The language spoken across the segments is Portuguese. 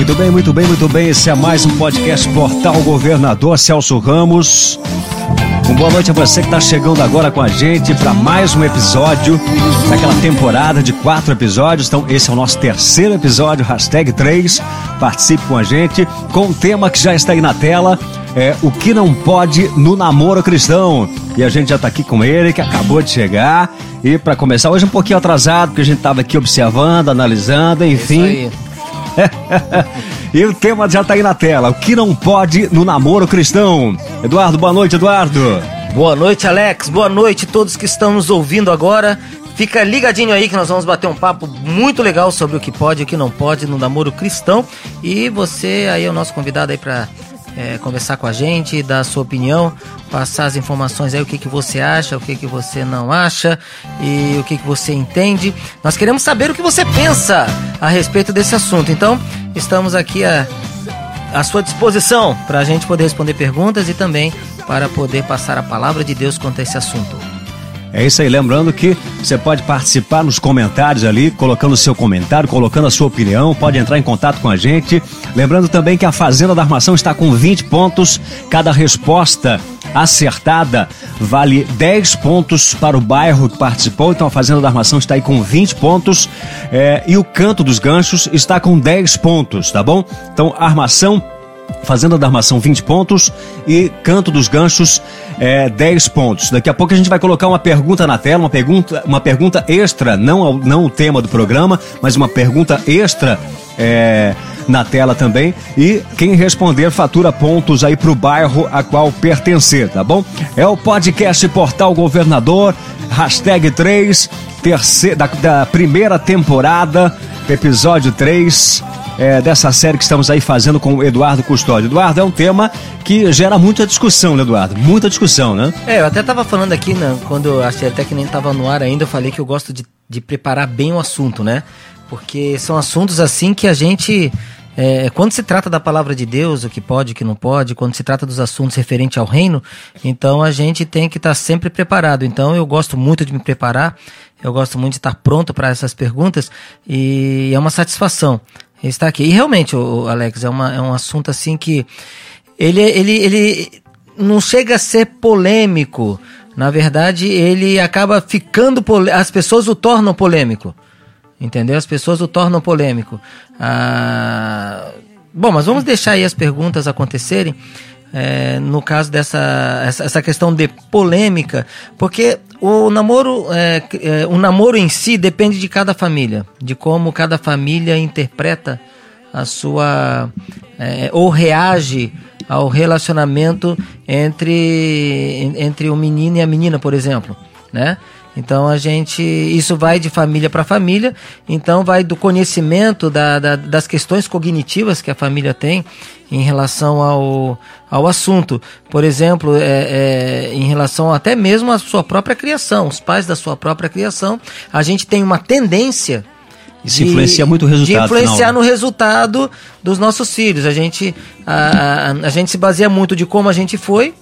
Muito bem, muito bem, muito bem. Esse é mais um podcast Portal Governador Celso Ramos. Uma boa noite a você que está chegando agora com a gente para mais um episódio daquela temporada de quatro episódios. Então, esse é o nosso terceiro episódio, hashtag 3. Participe com a gente com um tema que já está aí na tela. É o que não pode no namoro cristão. E a gente já está aqui com ele, que acabou de chegar. E para começar, hoje um pouquinho atrasado, porque a gente estava aqui observando, analisando, enfim. e o tema já está aí na tela. O que não pode no namoro cristão? Eduardo, boa noite, Eduardo. Boa noite, Alex. Boa noite a todos que estão nos ouvindo agora. Fica ligadinho aí que nós vamos bater um papo muito legal sobre o que pode e o que não pode no namoro cristão. E você aí é o nosso convidado aí para é, conversar com a gente, dar a sua opinião, passar as informações aí, o que, que você acha, o que, que você não acha e o que, que você entende. Nós queremos saber o que você pensa a respeito desse assunto. Então, estamos aqui a, à sua disposição para a gente poder responder perguntas e também para poder passar a palavra de Deus quanto a esse assunto. É isso aí, lembrando que você pode participar nos comentários ali, colocando o seu comentário, colocando a sua opinião, pode entrar em contato com a gente. Lembrando também que a Fazenda da Armação está com 20 pontos, cada resposta acertada vale 10 pontos para o bairro que participou, então a Fazenda da Armação está aí com 20 pontos é, e o Canto dos Ganchos está com 10 pontos, tá bom? Então, armação Fazenda da Armação 20 pontos e Canto dos Ganchos é, 10 pontos. Daqui a pouco a gente vai colocar uma pergunta na tela, uma pergunta, uma pergunta extra, não, não o tema do programa, mas uma pergunta extra é, na tela também. E quem responder fatura pontos aí pro bairro a qual pertencer, tá bom? É o podcast Portal Governador, hashtag 3, terceira, da, da primeira temporada, episódio 3 é, dessa série que estamos aí fazendo com o Eduardo Custódio. Eduardo, é um tema que gera muita discussão, né, Eduardo? Muita discussão, né? É, eu até tava falando aqui, né, quando eu achei até que nem tava no ar ainda, eu falei que eu gosto de, de preparar bem o assunto, né? Porque são assuntos assim que a gente. É, quando se trata da palavra de Deus, o que pode, o que não pode, quando se trata dos assuntos referentes ao reino, então a gente tem que estar tá sempre preparado. Então eu gosto muito de me preparar, eu gosto muito de estar pronto para essas perguntas e é uma satisfação está aqui. E realmente, o, Alex, é, uma, é um assunto assim que ele, ele, ele não chega a ser polêmico. Na verdade, ele acaba ficando. As pessoas o tornam polêmico. Entendeu? As pessoas o tornam polêmico. Ah, bom, mas vamos deixar aí as perguntas acontecerem é, no caso dessa essa, questão de polêmica, porque o namoro, é, é, o namoro em si depende de cada família, de como cada família interpreta a sua ou reage ao relacionamento entre entre o menino e a menina, por exemplo, né? Então a gente. Isso vai de família para família, então vai do conhecimento da, da, das questões cognitivas que a família tem em relação ao, ao assunto. Por exemplo, é, é, em relação até mesmo à sua própria criação, os pais da sua própria criação, a gente tem uma tendência. Isso de, influencia muito o resultado. De influenciar final. no resultado dos nossos filhos. A gente, a, a, a gente se baseia muito de como a gente foi,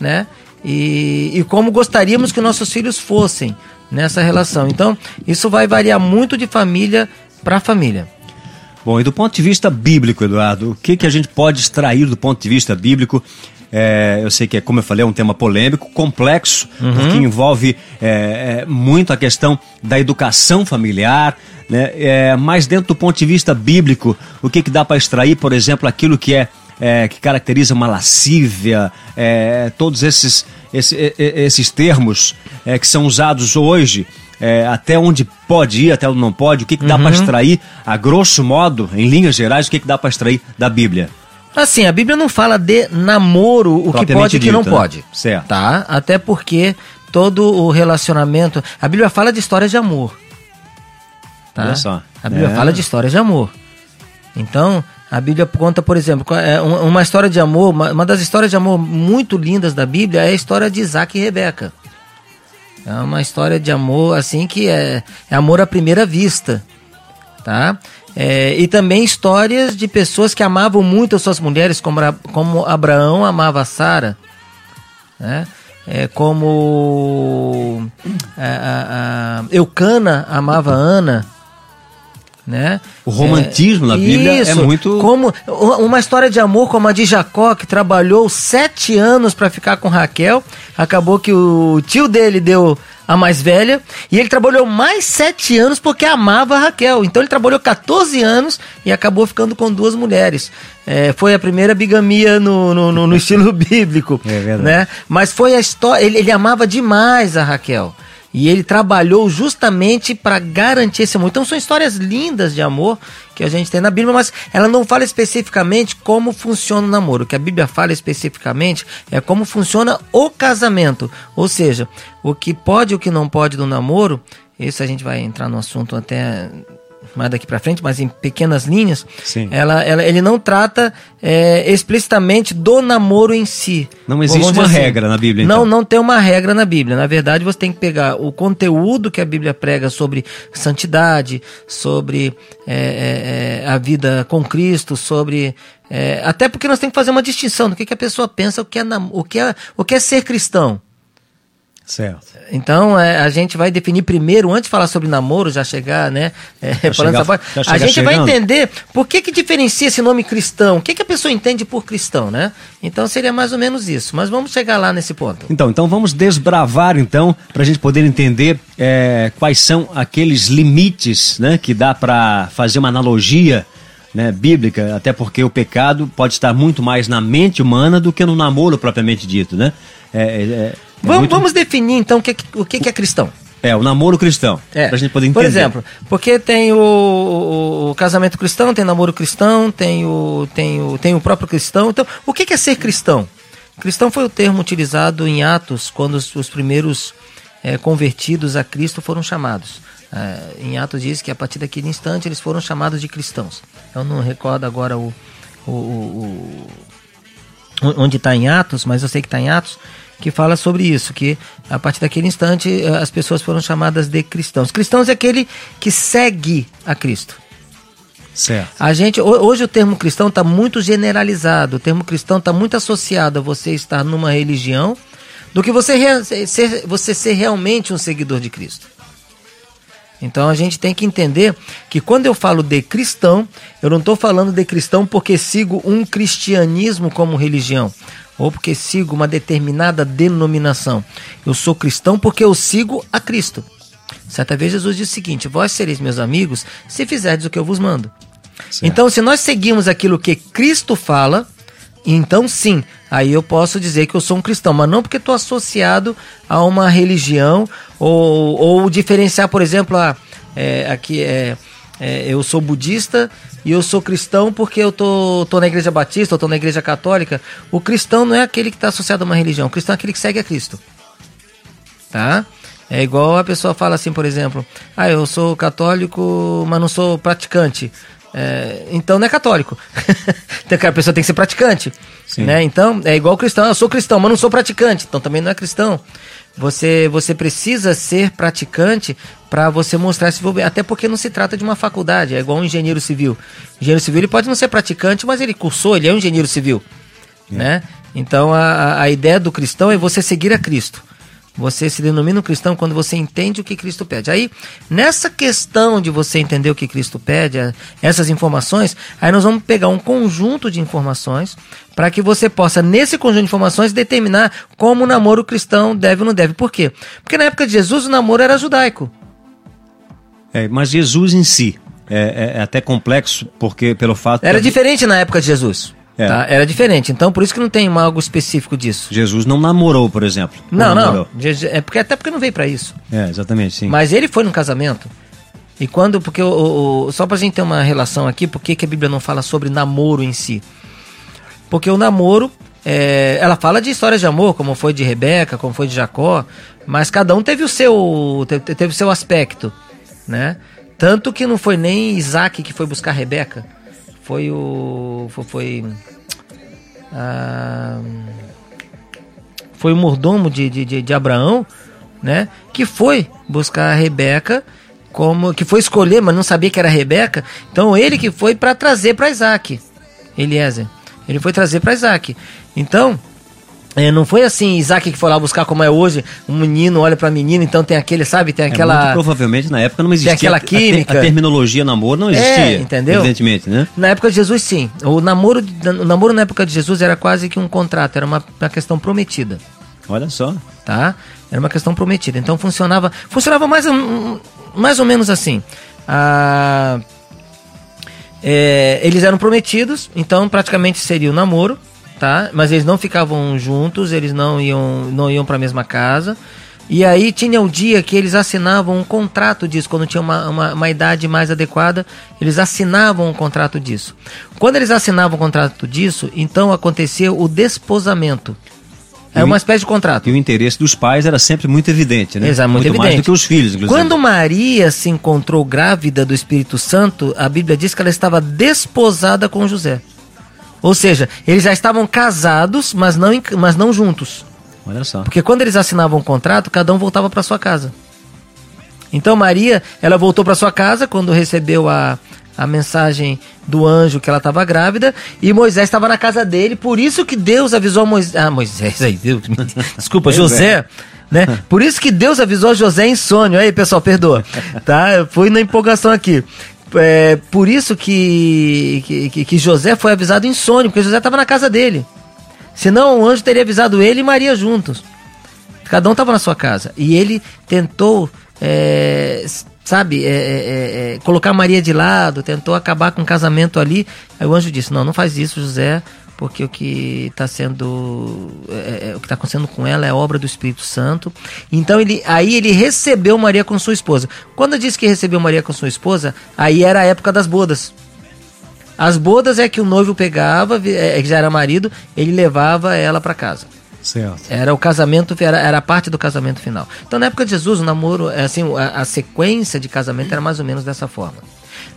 né? E, e como gostaríamos que nossos filhos fossem nessa relação. Então, isso vai variar muito de família para família. Bom, e do ponto de vista bíblico, Eduardo, o que, que a gente pode extrair do ponto de vista bíblico? É, eu sei que, é, como eu falei, é um tema polêmico, complexo, uhum. porque envolve é, é, muito a questão da educação familiar, né? É, mas dentro do ponto de vista bíblico, o que, que dá para extrair, por exemplo, aquilo que é é, que caracteriza uma lascívia, é, todos esses, esses, esses termos é, que são usados hoje, é, até onde pode ir, até onde não pode, o que, que dá uhum. para extrair, a grosso modo, em linhas gerais, o que, que dá para extrair da Bíblia? Assim, a Bíblia não fala de namoro, o que pode e o que não né? pode. Certo. Tá? Até porque todo o relacionamento. A Bíblia fala de histórias de amor. Tá? Olha só. A Bíblia é. fala de histórias de amor. Então, a Bíblia conta, por exemplo, é, uma história de amor, uma das histórias de amor muito lindas da Bíblia é a história de Isaac e Rebeca. É uma história de amor assim que é, é amor à primeira vista, tá? É, e também histórias de pessoas que amavam muito as suas mulheres, como, como Abraão amava Sara, né? É, como a, a, a Eucana amava Ana, né? O romantismo é, na Bíblia é isso, é muito. Como uma história de amor como a de Jacó, que trabalhou sete anos para ficar com Raquel. Acabou que o tio dele deu a mais velha, e ele trabalhou mais sete anos porque amava a Raquel. Então ele trabalhou 14 anos e acabou ficando com duas mulheres. É, foi a primeira bigamia no, no, no, no estilo bíblico. É verdade. Né? Mas foi a história. Ele, ele amava demais a Raquel. E ele trabalhou justamente para garantir esse amor. Então são histórias lindas de amor que a gente tem na Bíblia, mas ela não fala especificamente como funciona o namoro. O que a Bíblia fala especificamente é como funciona o casamento. Ou seja, o que pode e o que não pode do namoro. Isso a gente vai entrar no assunto até mais daqui para frente, mas em pequenas linhas, ela, ela, ele não trata é, explicitamente do namoro em si. Não existe uma assim, regra na Bíblia. Então. Não, não tem uma regra na Bíblia. Na verdade, você tem que pegar o conteúdo que a Bíblia prega sobre santidade, sobre é, é, é a vida com Cristo, sobre é, até porque nós temos que fazer uma distinção do que, que a pessoa pensa, o que é, o que é, o que é ser cristão. Certo. Então é, a gente vai definir primeiro, antes de falar sobre namoro, já chegar, né? É, chegar, a gente chegando. vai entender por que, que diferencia esse nome cristão, o que, que a pessoa entende por cristão, né? Então seria mais ou menos isso. Mas vamos chegar lá nesse ponto. Então, então vamos desbravar então para a gente poder entender é, quais são aqueles limites, né? Que dá para fazer uma analogia. Né, bíblica, até porque o pecado pode estar muito mais na mente humana do que no namoro propriamente dito, né? É, é, é vamos, muito... vamos, definir então o que, o que é cristão. É, o namoro cristão. É. Pra gente poder entender. Por exemplo, porque tem o, o, o, casamento cristão, tem namoro cristão, tem o, tem o, tem o próprio cristão. Então, o que é ser cristão? Cristão foi o termo utilizado em Atos, quando os, os primeiros é, convertidos a Cristo foram chamados. É, em Atos diz que a partir daquele instante eles foram chamados de cristãos. Eu não recordo agora o, o, o onde está em Atos, mas eu sei que está em Atos que fala sobre isso, que a partir daquele instante eh, as pessoas foram chamadas de cristãos. Cristãos é aquele que segue a Cristo. Certo. A gente hoje o termo cristão está muito generalizado. O termo cristão está muito associado a você estar numa religião do que você ser, você ser realmente um seguidor de Cristo. Então a gente tem que entender que quando eu falo de cristão, eu não estou falando de cristão porque sigo um cristianismo como religião ou porque sigo uma determinada denominação. Eu sou cristão porque eu sigo a Cristo. Certa vez Jesus disse o seguinte: Vós sereis meus amigos se fizerdes o que eu vos mando. Certo. Então, se nós seguimos aquilo que Cristo fala, então sim, aí eu posso dizer que eu sou um cristão, mas não porque estou associado a uma religião ou, ou diferenciar, por exemplo, a, é, aqui é, é, eu sou budista e eu sou cristão porque eu tô, tô na igreja batista, eu tô na igreja católica. O cristão não é aquele que está associado a uma religião, o cristão é aquele que segue a Cristo. Tá? É igual a pessoa fala assim, por exemplo, ah, eu sou católico, mas não sou praticante. É, então não é católico. então a pessoa tem que ser praticante. Né? Então é igual cristão, eu sou cristão, mas não sou praticante, então também não é cristão. Você, você precisa ser praticante para você mostrar esse envolvimento. Até porque não se trata de uma faculdade, é igual um engenheiro civil. Engenheiro civil ele pode não ser praticante, mas ele cursou, ele é um engenheiro civil. É. Né? Então a, a ideia do cristão é você seguir a Cristo. Você se denomina um cristão quando você entende o que Cristo pede. Aí, nessa questão de você entender o que Cristo pede, essas informações, aí nós vamos pegar um conjunto de informações para que você possa, nesse conjunto de informações, determinar como o namoro cristão deve ou não deve. Por quê? Porque na época de Jesus o namoro era judaico. É, mas Jesus em si é, é, é até complexo, porque pelo fato. Era diferente na época de Jesus. É. Tá? Era diferente. Então, por isso que não tem algo específico disso. Jesus não namorou, por exemplo. Não, não. É porque, até porque não veio para isso. É, exatamente, sim. Mas ele foi no casamento. E quando. Porque o, o, só pra gente ter uma relação aqui, por que a Bíblia não fala sobre namoro em si? Porque o namoro. É, ela fala de histórias de amor, como foi de Rebeca, como foi de Jacó, mas cada um teve o seu, teve, teve o seu aspecto, né? Tanto que não foi nem Isaac que foi buscar Rebeca foi o. Foi. foi, foi o mordomo de, de, de, Abraão, né? Que foi buscar a Rebeca, como que foi escolher, mas não sabia que era Rebeca. Então ele que foi para trazer para Isaac, Eliezer. Ele foi trazer para Isaac. Então É, não foi assim, Isaac que foi lá buscar como é hoje, um menino olha pra menina, então tem aquele, sabe, tem É, aquela... muito provavelmente na época não existia. aquela a te- química. A, terminologia namoro não existia. É, entendeu? Evidentemente, né? Na época de Jesus, sim. O namoro, o namoro na época de Jesus era quase que um contrato, era uma, uma questão prometida, Olha só. tá? Era uma questão prometida. Então funcionava, funcionava mais, ou- mais ou menos assim. Ah, é, eles eram prometidos, então praticamente seria o namoro, tá? Mas eles não ficavam juntos, eles não iam, não iam para a mesma casa. E aí tinha o dia que eles assinavam um contrato disso, quando tinha uma, uma, uma idade mais adequada, eles assinavam um contrato disso. Quando eles assinavam um contrato disso, então acontecia o desposamento. É o uma espécie de contrato. E o interesse dos pais era sempre muito evidente, né? Exato, muito, mais evidente. do que os filhos, inclusive. Quando Maria se encontrou grávida do Espírito Santo, a Bíblia diz que ela estava desposada com José. Ou seja, eles já estavam casados, mas não, mas não juntos. Olha só. Porque quando eles assinavam o contrato, cada um voltava para sua casa. Então Maria, ela voltou para sua casa quando recebeu a, a mensagem do anjo que ela estava grávida e Moisés estava na casa dele, por isso que Deus avisou a Moisés, ah, Moisés, aí, Deus, desculpa, Pois José, né? Por isso que Deus avisou José em sonho. Aí, pessoal, perdoa, tá? Eu fui na empolgação aqui. É, por isso que, que, que- José foi avisado em sonho, porque José estava na casa dele. Senão o anjo teria avisado ele e Maria juntos. Cada um estava na sua casa. E ele tentou, é, sabe, é, é, é, é, colocar Maria de lado, tentou acabar com o casamento ali. Aí o anjo disse: Não, não faz isso, José, porque o que está sendo. é, é, o que está acontecendo com ela é obra do Espírito Santo. Então ele, aí ele recebeu Maria com sua esposa. Quando disse que recebeu Maria com sua esposa, aí era a época das bodas. As bodas é que o noivo pegava, é, que já era marido, ele levava ela para casa. Certo. Era o casamento, era, era a parte do casamento final. Então, na época de Jesus, o namoro, é assim, a, a sequência de casamento era mais ou menos dessa forma.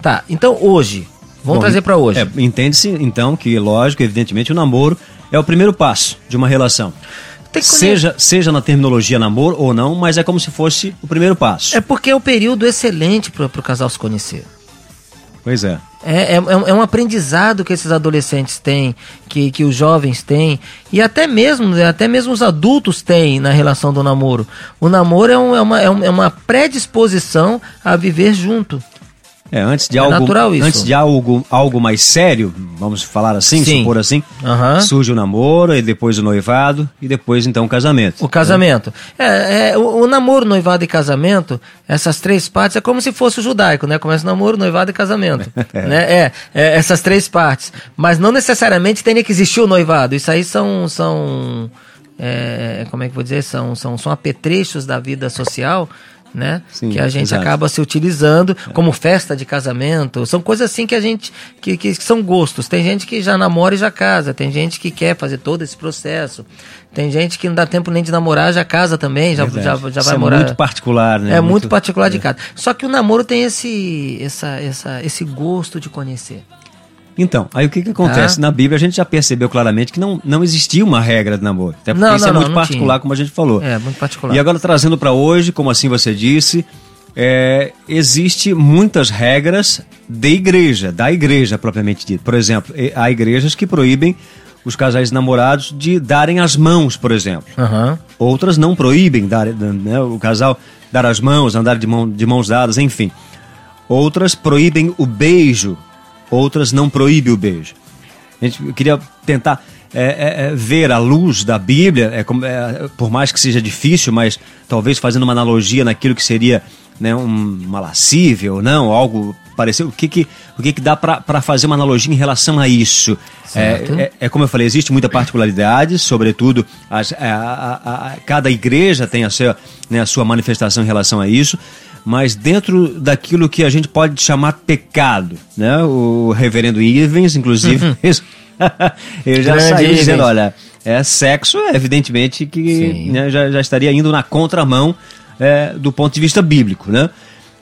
Tá, então hoje, vamos Bom, trazer para hoje. é, Entende-se, então, que, lógico, evidentemente, o namoro é o primeiro passo de uma relação. Seja, seja na terminologia namoro ou não, mas é como se fosse o primeiro passo. É porque é um período excelente para o casal se conhecer. Pois é. É, é, é um- é um aprendizado que esses adolescentes têm, que, que os jovens têm, e até mesmo, até mesmo os adultos têm na relação do namoro. O namoro é, um- é uma, é é uma predisposição a viver junto. É, antes de É algo, natural isso. antes de algo, algo mais sério, vamos falar assim, Sim. supor assim, Aham. surge o namoro, e depois o noivado, e depois então o casamento. O casamento. É, é, o, o namoro, noivado e casamento, essas três partes é como se fosse o judaico, né? Começa o namoro, noivado e casamento. né? É, é, essas três partes. Mas não necessariamente teria que existir o noivado. Isso aí são. são é, como é que eu vou dizer? São, são, são apetrechos da vida social. Né? Sim, que a gente exato. acaba se utilizando como festa de casamento. São coisas assim que a gente. Que, que são gostos. Tem gente que já namora e já casa. Tem gente que quer fazer todo esse processo. Tem gente que não dá tempo nem de namorar, já casa também, já, já, Verdade. já Isso vai é morar. muito particular, né? É muito, particular de cada. Só que o namoro tem esse, essa, essa, esse gosto de conhecer. Então, aí o que, que acontece? Ah. Na Bíblia a gente já percebeu claramente que não, não existia uma regra de namoro. Até porque Não, isso não, é não, muito não particular, como a gente falou. É, muito particular. E agora trazendo para hoje, como assim você disse, é, existe muitas regras de igreja, da igreja propriamente dita. Por exemplo, há igrejas que proíbem os casais namorados de darem as mãos, por exemplo. Aham. Outras não proíbem dar, né, o casal dar as mãos, andar de, mão, de mãos dadas, enfim. Outras proíbem o beijo, outras não proíbem o beijo. A gente queria tentar é, é, é, ver a luz da Bíblia, é, como- é, por mais que seja difícil, mas talvez fazendo uma analogia naquilo que seria né, um- uma lascívia ou não, algo parecido. O que, que, o que, que dá para fazer uma analogia em relação a isso? É, é, como eu falei, existe muita particularidade, sobretudo as- a, a- a- cada igreja tem a sua, né, a sua manifestação em relação a isso, mas dentro daquilo que a gente pode chamar pecado, né? O reverendo Ivens, inclusive, ele já Grande saiu dizendo, olha, é sexo, evidentemente que né, já, já estaria indo na contramão é, do ponto de vista bíblico, né?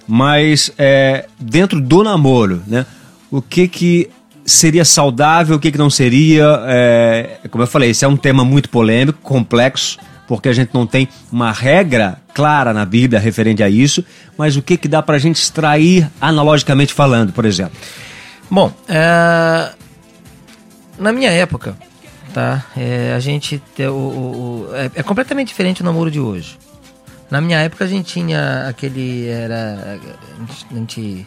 Mas é, dentro do namoro, né? O que que seria saudável, o que que não seria? É, como eu falei, esse é um tema muito polêmico, complexo, porque a gente não tem uma regra clara na Bíblia referente a isso, mas o que que dá pra gente extrair analogicamente falando, por exemplo? Bom, é, na minha época, tá? É, a gente o, o, o é, é, completamente diferente o namoro de hoje. Na minha época a gente tinha aquele era a gente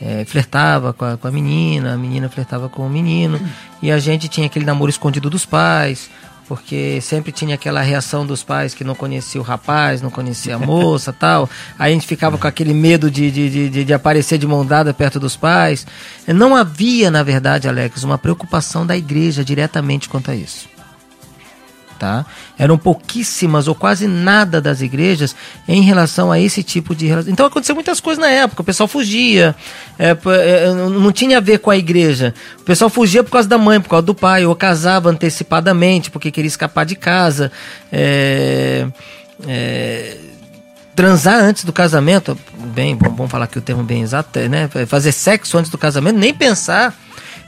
é, flertava com a, com a menina, a menina flertava com o menino e a gente tinha aquele namoro escondido dos pais porque sempre tinha aquela reação dos pais que não conhecia o rapaz, não conhecia a moça tal. Aí a gente ficava com aquele medo de, de, de, de, aparecer de mão dada perto dos pais. Não havia, na verdade, Alex, uma preocupação da igreja diretamente quanto a isso tá? Eram pouquíssimas ou quase nada das igrejas em relação a esse tipo de relação. Então aconteceu muitas coisas na época, o pessoal fugia, é, é, não tinha a ver com a igreja. O pessoal fugia por causa da mãe, por causa do pai, ou casava antecipadamente porque queria escapar de casa. É, é, transar antes do casamento, bem, vamos falar que o termo bem exato, né? Fazer sexo antes do casamento, nem pensar.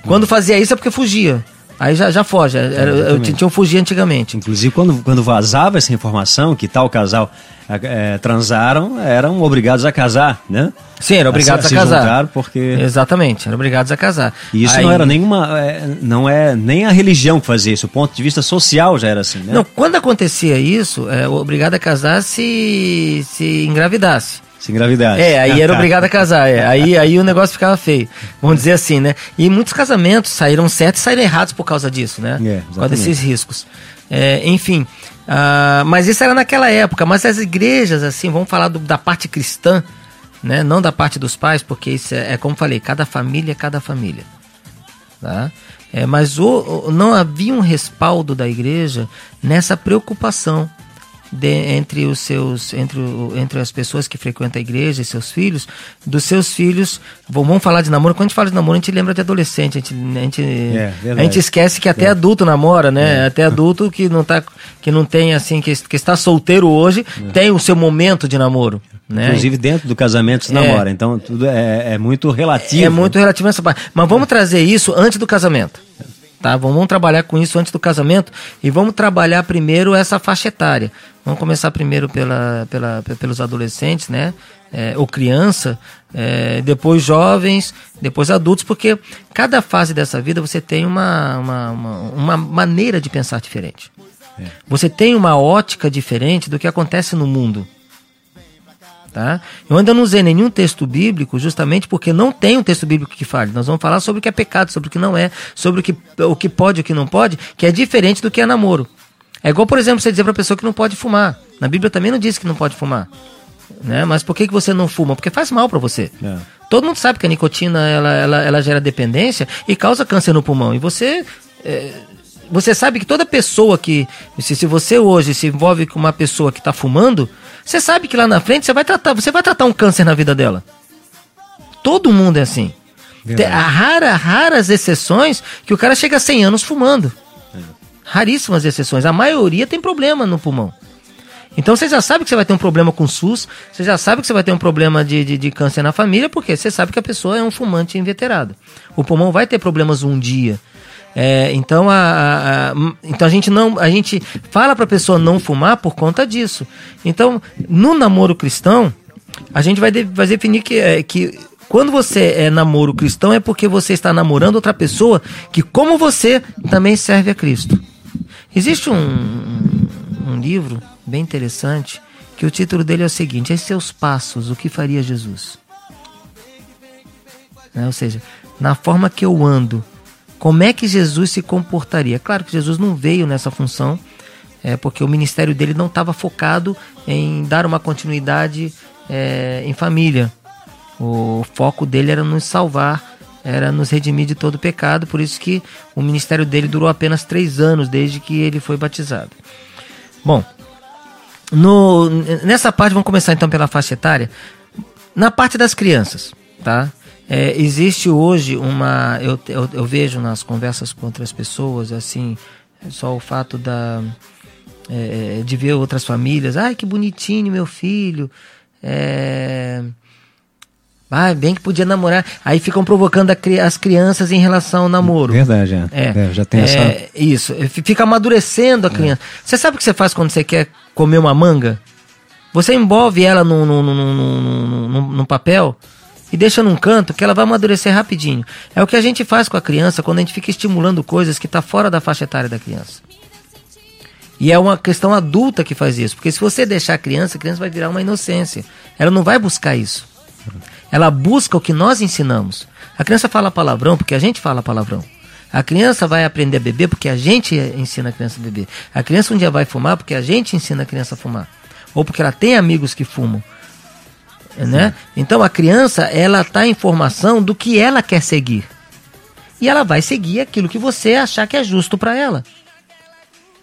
Quando fazia isso é porque fugia. Aí já, já foge. Era, eu, tinha um fugir antigamente. Inclusive, quando, quando vazava essa informação que tal casal é, transaram, eram obrigados a casar, né? Sim, eram obrigados a, a casar. porque... Exatamente, eram obrigados a casar. E isso Aí... não era nenhuma. É, não é nem a religião que fazia isso, o ponto de vista social já era assim, né? Não, quando acontecia isso, é, obrigado a casar se, se engravidasse. Se engravidasse. É, aí era obrigado a casar. É. Aí, aí o negócio ficava feio. Vamos dizer assim, né? E muitos casamentos saíram certos e saíram errados por causa disso, né? É, por causa desses riscos. É, enfim, uh, mas isso era naquela época. Mas as igrejas, assim, vamos falar do, da parte cristã, né? Não da parte dos pais, porque isso é, é como falei, cada família é cada família. Tá? É, mas o, não havia um respaldo da igreja nessa preocupação de, entre os seus entre, o, entre as pessoas que frequentam a igreja e seus filhos dos seus filhos vamos falar de namoro quando a gente fala de namoro a gente lembra de adolescente a gente a gente, é, a gente esquece que até é. adulto namora né é. até adulto que não tá que não tem assim que, que está solteiro hoje é. tem o seu momento de namoro né? Inclusive dentro do casamento se namora, é. então tudo é, é muito relativo. É muito relativo essa parte. Mas vamos trazer isso antes do casamento tá? Vamos trabalhar com isso antes do casamento e vamos trabalhar primeiro essa faixa etária. Vamos começar primeiro pela, pela, pelos adolescentes, né? É, ou criança, é, depois jovens, depois adultos, porque cada fase dessa vida você tem uma, uma, uma, uma maneira de pensar diferente. É. Você tem uma ótica diferente do que acontece no mundo. Tá? Eu ainda não usei nenhum texto bíblico, justamente porque não tem um texto bíblico que fale. Nós vamos falar sobre o que é pecado, sobre o que não é, sobre o que, o que pode e o que não pode, que é diferente do que é namoro. É igual, por exemplo, você dizer para a pessoa que não pode fumar. Na Bíblia também não diz que não pode fumar. Né? Mas por que, que você não fuma? Porque faz mal para você. É. Todo mundo sabe que a nicotina ela, ela, ela gera dependência e causa câncer no pulmão. E você. É, você sabe que toda pessoa que. Se, se você hoje se envolve com uma pessoa que está fumando, você sabe que lá na frente você vai tratar, você vai tratar um câncer na vida dela. Todo mundo é assim. Tem rara, raras exceções que o cara chega a 100 anos fumando. É. Raríssimas exceções. A maioria tem problema no pulmão. Então você já sabe que você vai ter um problema com SUS, você já sabe que você vai ter um problema de, de, de câncer na família, porque você sabe que a pessoa é um fumante inveterado. O pulmão vai ter problemas um dia. É, então, a, a, a, então a gente não a gente fala para a pessoa não fumar por conta disso. Então, no namoro cristão, a gente vai, de, vai definir que, é, que quando você é namoro cristão é porque você está namorando outra pessoa que, como você, também serve a Cristo. Existe um, um, livro bem interessante que o título dele é o seguinte: Em seus passos, o que faria Jesus? Né? Ou seja, na forma que eu ando, como é que Jesus se comportaria? Claro que Jesus não veio nessa função, é, porque o ministério dele não estava focado em dar uma continuidade é, em família. O foco dele era nos salvar, era nos redimir de todo pecado, por isso que o ministério dele durou apenas três anos desde que ele foi batizado. Bom, no, nessa parte vamos começar então pela faixa etária. Na parte das crianças, tá? É, existe hoje uma. Eu, eu, eu, vejo nas conversas com outras pessoas, assim, só o fato da, é, de ver outras famílias. Ai, que bonitinho, meu filho. É. Ah, bem que podia namorar. Aí ficam provocando as crianças em relação ao namoro. Verdade, é. é, é já tem essa. É, isso, fica amadurecendo a criança. Você sabe o que você faz quando você quer comer uma manga? Você envolve ela num, num, num, num, num papel e deixa num canto que ela vai amadurecer rapidinho. É o que a gente faz com a criança quando a gente fica estimulando coisas que está fora da faixa etária da criança. E é uma questão adulta que faz isso, porque se você deixar a criança, a criança vai virar uma inocência. Ela não vai buscar isso. Ela busca o que nós ensinamos. A criança fala palavrão porque a gente fala palavrão. A criança vai aprender a beber porque a gente ensina a criança a beber. A criança um dia vai fumar porque a gente ensina a criança a fumar. Ou porque ela tem amigos que fumam. Né? Então a criança, ela está em formação do que ela quer seguir. E ela vai seguir aquilo que você achar que é justo para ela.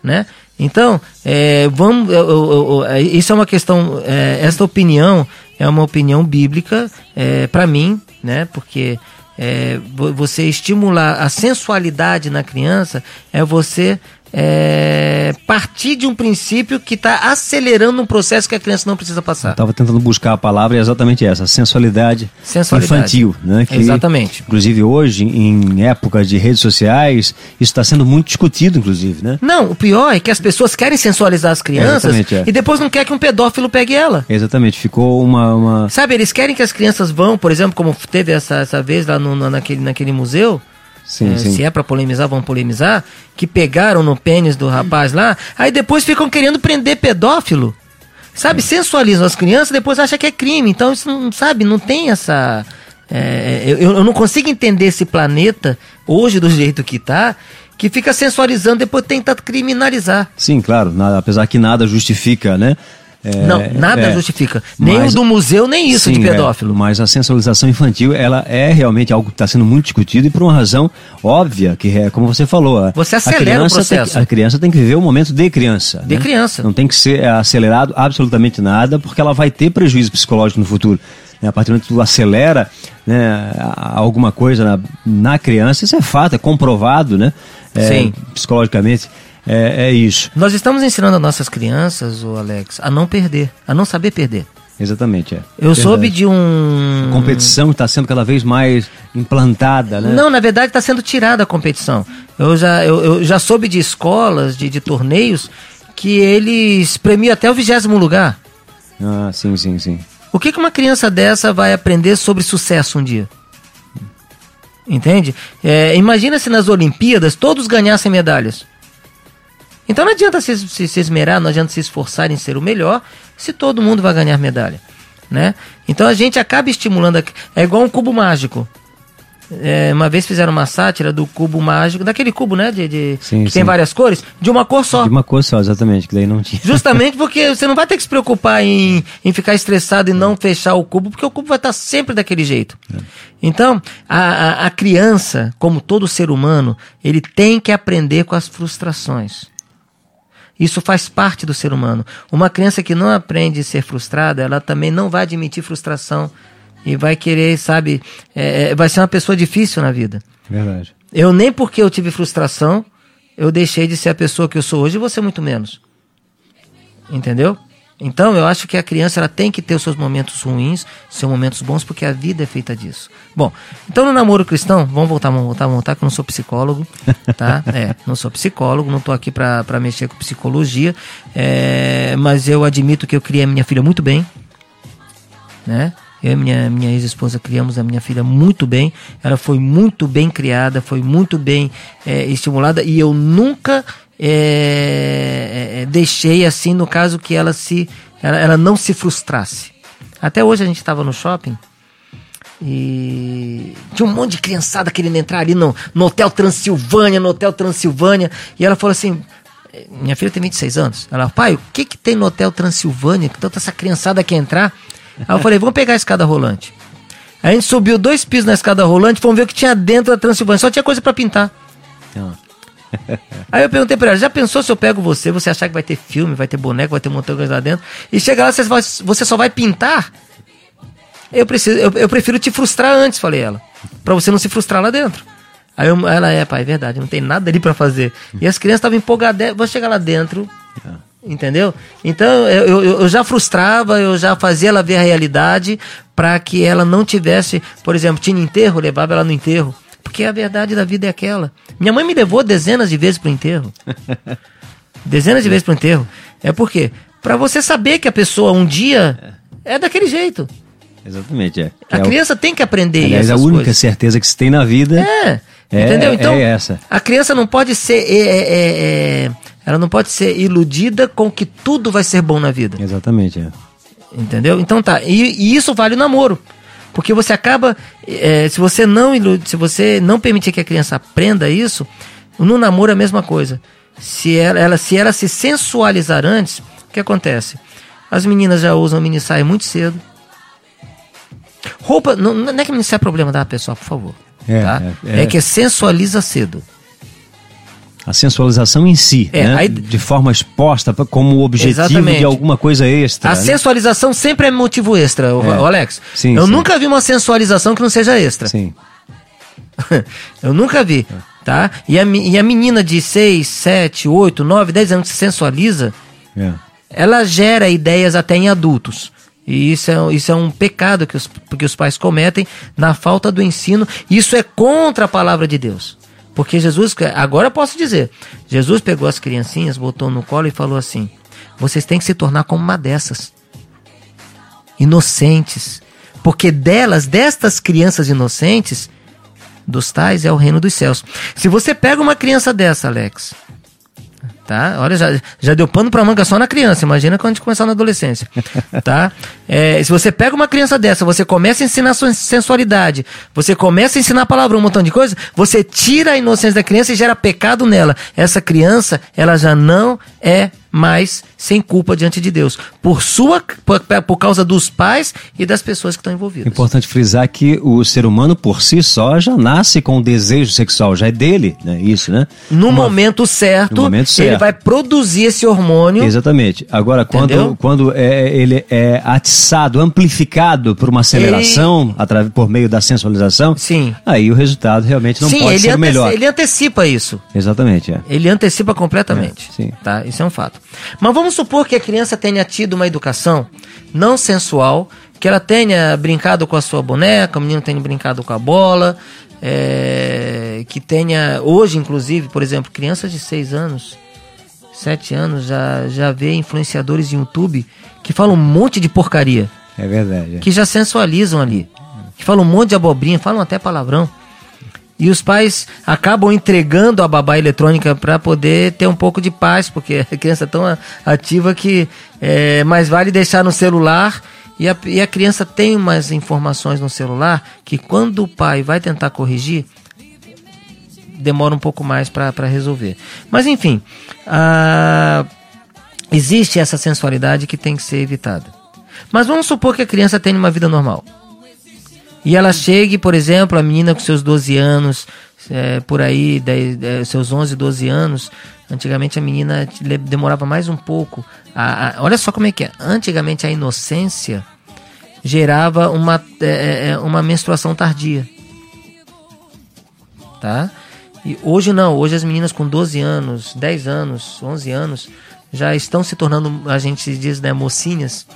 Né? Então, é, vamos, eu, eu, eu, isso é uma questão, é, essa opinião é uma opinião bíblica é, para mim, né? Porque é, você estimular a sensualidade na criança é você é, partir de um princípio que está acelerando um processo que a criança não precisa passar. Estava tentando buscar a palavra e é exatamente essa, sensualidade, sensualidade. infantil. Né? Que, exatamente. Inclusive hoje, em época de redes sociais, isso está sendo muito discutido, inclusive, né? Não, o pior é que as pessoas querem sensualizar as crianças é, e depois não quer que um pedófilo pegue ela. Exatamente, ficou uma, uma... Sabe, eles querem que as crianças vão, por exemplo, como teve essa, essa vez lá no, naquele, naquele museu Sim, é, sim. Se é para polemizar, vão polemizar. Que pegaram no pênis do rapaz lá, aí depois ficam querendo prender pedófilo. Sabe, sensualizam as crianças, depois acham que é crime. Então, isso não, sabe, não tem essa. É, eu, eu não consigo entender esse planeta, hoje, do jeito que está que fica sensualizando, depois tenta criminalizar. Sim, claro, nada, apesar que nada justifica, né? É, não, nada é, justifica. Nem mas, o do museu, nem isso sim, de é, pedófilo. É, mas a sensualização infantil, ela é realmente algo que está sendo muito discutido e por uma razão óbvia, que é como você falou. Você acelera o processo. Tem, a criança tem que viver o momento de criança. De né? criança. Não tem que ser acelerado absolutamente nada, porque ela vai ter prejuízo psicológico no futuro. Né? A partir do momento que tu acelera né, alguma coisa na, na criança, isso é fato, é comprovado, né? É, Sim. Psicologicamente. É, é isso. Nós estamos ensinando as nossas crianças, o Alex, a não perder, a não saber perder. Exatamente, é. Eu verdade. soube de um. A competição está sendo cada vez mais implantada, né? Não, na verdade está sendo tirada a competição. Eu já, eu, eu, já soube de escolas, de, de torneios, que eles premiam até o vigésimo lugar. Ah, sim, sim, sim. O que, que uma criança dessa vai aprender sobre sucesso um dia? Entende? É, imagina se nas Olimpíadas todos ganhassem medalhas. Então não adianta se, se, se esmerar, não adianta se esforçar em ser o melhor, se todo mundo vai ganhar medalha. Né? Então a gente acaba estimulando. É igual um cubo mágico. É, uma vez fizeram uma sátira do cubo mágico, daquele cubo, né? De, de sim, que sim. tem várias cores, de uma cor só. De uma cor só, exatamente, que daí não tinha. Justamente porque você não vai ter que se preocupar em, em ficar estressado e não fechar o cubo, porque o cubo vai estar sempre daquele jeito. É. Então, a, a, a criança, como todo ser humano, ele tem que aprender com as frustrações. Isso faz parte do ser humano. Uma criança que não aprende a ser frustrada, ela também não vai admitir frustração e vai querer, sabe, é, é, vai ser uma pessoa difícil na vida. Verdade. Eu nem porque eu tive frustração, eu deixei de ser a pessoa que eu sou hoje e você muito menos. Entendeu? Então, eu acho que a criança ela tem que ter os seus momentos ruins, seus momentos bons, porque a vida é feita disso. Bom, então no namoro cristão, vamos voltar, vamos voltar, vamos voltar, que eu não sou psicólogo, tá? É, não sou psicólogo, não estou aqui para mexer com psicologia, é, mas eu admito que eu criei a minha filha muito bem, né? Eu e minha, minha ex-esposa criamos a minha filha muito bem. Ela foi muito bem criada, foi muito bem é, estimulada e eu nunca é, é, é, deixei assim no caso que ela se ela, ela não se frustrasse. Até hoje a gente estava no shopping e tinha um monte de criançada querendo entrar ali no, no Hotel Transilvânia, no Hotel Transilvânia, e ela falou assim: minha filha tem 26 anos. Ela, pai, o que que tem no Hotel Transilvânia que tanta essa criançada quer entrar? Aí eu falei: vamos pegar a escada rolante. Aí a gente subiu dois pisos na escada rolante, fomos ver o que tinha dentro da Transilvânia, só tinha coisa para pintar. Ah. Aí eu perguntei pra ela, já pensou se eu pego você, você achar que vai ter filme, vai ter boneco, vai ter um montão de coisa lá dentro, e chega lá, você, você só vai pintar? Eu, preciso, eu, eu prefiro te frustrar antes, falei ela, pra você não se frustrar lá dentro. Aí eu, ela, é, pai, é verdade, não tem nada ali para fazer. E as crianças estavam empolgadas, vou chegar lá dentro, entendeu? Então eu, eu, eu, já frustrava, eu já fazia ela ver a realidade para que ela não tivesse, por exemplo, tinha enterro, levava ela no enterro. Porque a verdade da vida é aquela. Minha mãe me levou dezenas de vezes para o enterro. dezenas de vezes para o enterro. É porque para você saber que a pessoa um dia é daquele jeito. Exatamente, é. A é criança o... tem que aprender Aliás, essas a única coisas. certeza que se tem na vida é, é entendeu? Então, é essa. a criança não pode ser é, é, é, ela não pode ser iludida com que tudo vai ser bom na vida. Exatamente, é. Entendeu? Então tá. E, e isso vale o namoro. Porque você acaba. É, se você não ilude, se você não permitir que a criança aprenda isso, no namoro é a mesma coisa. Se ela, ela, se ela se sensualizar antes, o que acontece? As meninas já usam mini saia muito cedo. Roupa, não, não é que isso é problema da pessoa, por favor. É, tá? é, é. é que sensualiza cedo. A sensualização em si, É, né? aí- de forma exposta como objetivo Exatamente. de alguma coisa extra. A né? sensualização sempre é motivo extra, É. Alex. Sim, Eu sim. nunca vi uma sensualização que não seja extra. Sim. Eu nunca vi, tá? E a, e a menina de 6, 7, 8, 9, 10 anos que se sensualiza, É. ela gera ideias até em adultos. E isso é, isso é um pecado que os, que os pais cometem na falta do ensino. Isso é contra a palavra de Deus. Porque Jesus, agora eu posso dizer, Jesus pegou as criancinhas, botou no colo e falou assim: vocês têm que se tornar como uma dessas. Inocentes. Porque delas, destas crianças inocentes, dos tais é o reino dos céus. Se você pega uma criança dessa, Alex, tá? Olha, já, já deu pano pra manga só na criança, imagina quando a gente começar na adolescência, tá? É, se você pega uma criança dessa, você começa a ensinar sua sensualidade, você começa a ensinar palavrão, um montão de coisa, você tira a inocência da criança e gera pecado nela. Essa criança, ela já não é mais sem culpa diante de Deus, por sua, por, por causa dos pais e das pessoas que estão É envolvidas. importante frisar que o ser humano por si só já nasce com o desejo sexual, já é dele, né? Isso, né? No Uma- momento certo, No momento ele certo. vai produzir esse hormônio. Exatamente. Agora, quando, Entendeu? quando é, ele é atiçado, amplificado por uma aceleração atra- por meio da sensualização, Sim. aí o resultado realmente não Sim, pode ele, ser melhor. ele antecipa isso. Exatamente, é. Ele antecipa completamente. É, sim. Tá? Isso é um fato. Mas vamos supor que a criança tenha tido uma educação não sensual, que ela tenha brincado com a sua boneca, o menino tenha brincado com a bola, é, que tenha, hoje inclusive, por exemplo, crianças de 6 anos, 7 anos, já, já vê influenciadores de YouTube que falam um monte de porcaria É verdade. é. que já sensualizam ali. Que falam um monte de abobrinha, falam até palavrão. E os pais acabam entregando a babá eletrônica para poder ter um pouco de paz, porque a criança é tão a- ativa que é, mais vale deixar no celular. E a, e a criança tem umas informações no celular que quando o pai vai tentar corrigir, demora um pouco mais para resolver. Mas enfim, ah, existe essa sensualidade que tem que ser evitada. Mas vamos supor que a criança tenha uma vida normal. E ela chegue, por exemplo, a menina com seus 12 anos, é, por aí, 10, é, seus 11, 12 anos. Antigamente a menina demorava mais um pouco. A- a- olha só como é que é. Antigamente a inocência gerava uma, é, é, uma menstruação tardia. Tá? E hoje não. Hoje as meninas com 12 anos, 10 anos, 11 anos já estão se tornando, a gente diz, né, mocinhas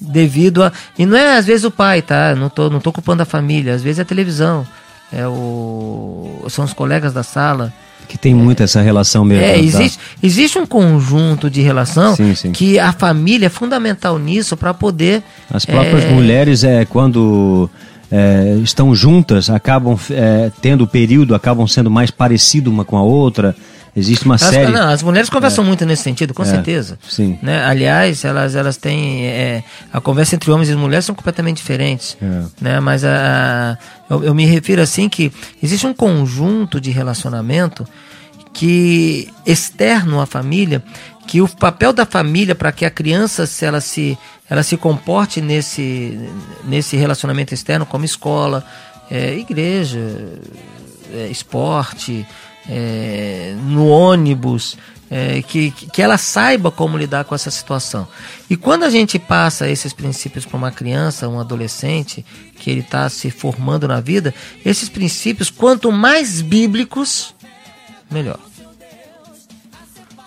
devido a. E não é às vezes o pai, tá? Não tô, não tô culpando a família, às vezes é a televisão. É o. São os colegas da sala. Que tem muito essa relação mesmo. É, tá? existe, existe um conjunto de relação Sim, sim. que a família é fundamental nisso para poder. As próprias é, mulheres, é, quando é, estão juntas, acabam é, tendo o período, acabam sendo mais parecidas uma com a outra. Existe uma As, série. não, as mulheres conversam muito nesse sentido, com É, certeza. sim. Né? Aliás, elas, elas têm. é, a conversa entre homens e mulheres são completamente diferentes. É. Né? Mas a, eu, eu me refiro assim que existe um conjunto de relacionamento que externo à família, que o papel da família para que a criança se ela se ela se comporte nesse nesse relacionamento externo como escola, é, igreja, é, esporte, é, no ônibus, é, que, que ela saiba como lidar com essa situação. E quando a gente passa esses princípios para uma criança, um adolescente, que ele está se formando na vida, esses princípios, quanto mais bíblicos, melhor.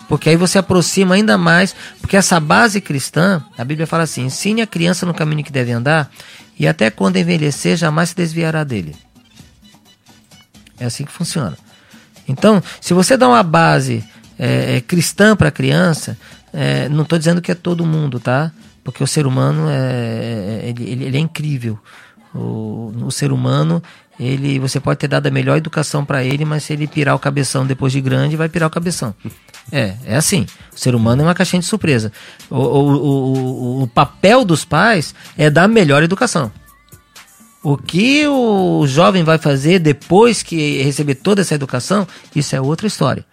Porque aí você aproxima ainda mais, porque essa base cristã, a Bíblia fala assim: ensine a criança no caminho que deve andar, e até quando envelhecer, jamais se desviará dele. É assim que funciona. Então, se você dá uma base é, é, cristã para a criança, é, não estou dizendo que é todo mundo, tá? Porque o ser humano é, ele, ele, ele é incrível. O, o ser humano, ele você pode ter dado a melhor educação para ele, mas se ele pirar o cabeção depois de grande, vai pirar o cabeção. É, é assim. O ser humano é uma caixinha de surpresa. O, o, o, o papel dos pais é dar a melhor educação. O que o jovem vai fazer depois que receber toda essa educação, isso é outra história.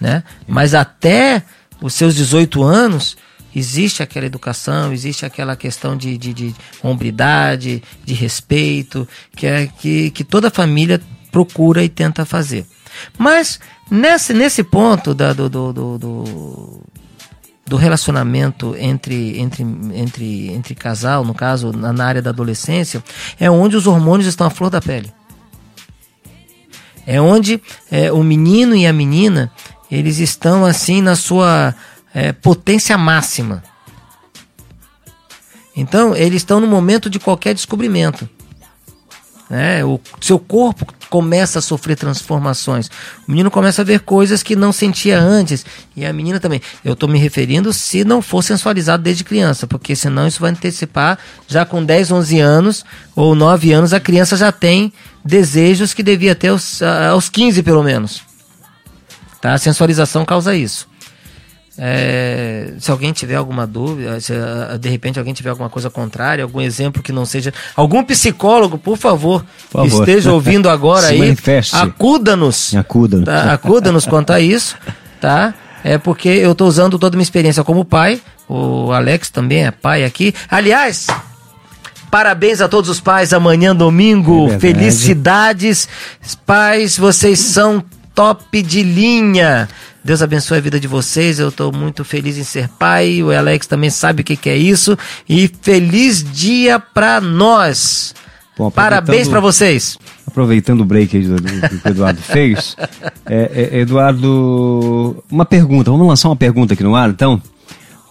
Né? Mas até os seus 18 anos, existe aquela educação, existe aquela questão de, de, de hombridade, de respeito, que, é, que, que toda família procura e tenta fazer. Mas nesse, nesse ponto da, do, do, do, do do relacionamento entre, entre, entre, entre casal, no caso, na, na área da adolescência, é onde os hormônios estão à flor da pele. É onde é, o menino e a menina, eles estão assim na sua é, potência máxima. Então, eles estão no momento de qualquer descobrimento. Né? O seu corpo começa a sofrer transformações. O menino começa a ver coisas que não sentia antes. E a menina também. Eu estou me referindo se não for sensualizado desde criança, porque senão isso vai antecipar. Já com 10, 11 anos ou 9 anos, a criança já tem desejos que devia ter aos, aos 15, pelo menos. Tá? A sensualização causa isso. É, se alguém tiver alguma dúvida, se ah, de repente alguém tiver alguma coisa contrária, algum exemplo que não seja. Algum psicólogo, por favor, por favor. esteja ouvindo agora aí, acuda-nos. Acuda-nos. Tá? Acuda-nos quanto a isso, tá? É porque eu estou usando toda a minha experiência como pai. O Alex também é pai aqui. Aliás, Parabéns a todos os pais. Amanhã, domingo. É Felicidades. Pais, vocês são top de linha. Deus abençoe a vida de vocês. Eu estou muito feliz em ser pai. O Alex também sabe o que, que é isso. E feliz dia para nós. Bom, Parabéns para vocês. Aproveitando o break do, do, que o Eduardo fez, é, é, Eduardo, uma pergunta. Vamos lançar uma pergunta aqui no ar, então?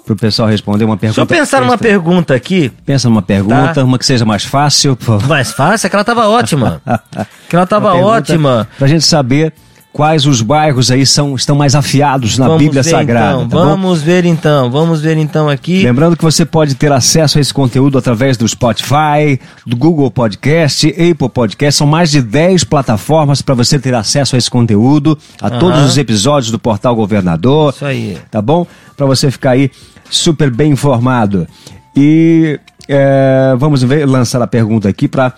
para o pessoal responder uma pergunta. Deixa eu pensar numa pergunta aqui. Pensa numa pergunta, tá. uma que seja mais fácil. Mais fácil? Aquela tava ótima. Aquela tava ótima. Para a gente saber quais os bairros aí são, estão mais afiados na vamos Bíblia Sagrada. Então, tá vamos bom? ver então, vamos ver então aqui. Lembrando que você pode ter acesso a esse conteúdo através do Spotify, do Google Podcast, Apple Podcast. São mais de 10 plataformas para você ter acesso a esse conteúdo, a uhum. todos os episódios do Portal Governador. Isso aí. Tá bom? Para você ficar aí super bem informado. E é, vamos ver, lançar a pergunta aqui para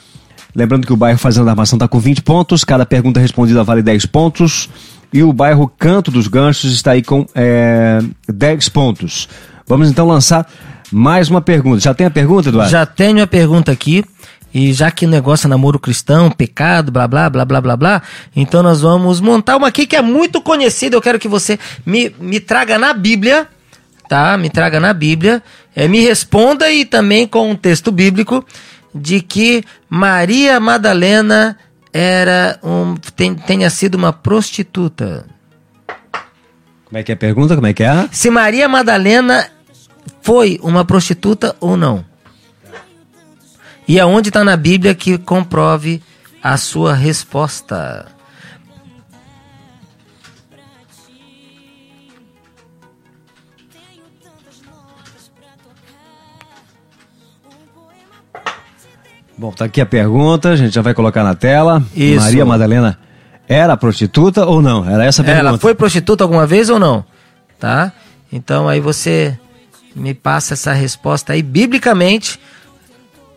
Lembrando que o bairro Fazenda da Armação está com 20 pontos, cada pergunta respondida vale 10 pontos. E o bairro Canto dos Ganchos está aí com é, 10 pontos. Vamos então lançar mais uma pergunta. Já tem a pergunta, Eduardo? Já tenho a pergunta aqui. E já que o negócio é namoro cristão, pecado, blá blá blá blá blá blá, então nós vamos montar uma aqui que é muito conhecida. Eu quero que você me, me traga na Bíblia, tá? Me traga na Bíblia, é, me responda e também com um texto bíblico de que Maria Madalena era um, tem, tenha sido uma prostituta. Como é que é a pergunta? Como é que é? Se Maria Madalena foi uma prostituta ou não. E aonde está na Bíblia que comprove a sua resposta. Bom, tá aqui a pergunta, a gente já vai colocar na tela. Isso. Maria Madalena era prostituta ou não? Era essa a pergunta. Ela foi prostituta alguma vez ou não? Tá? Então aí você me passa essa resposta aí biblicamente.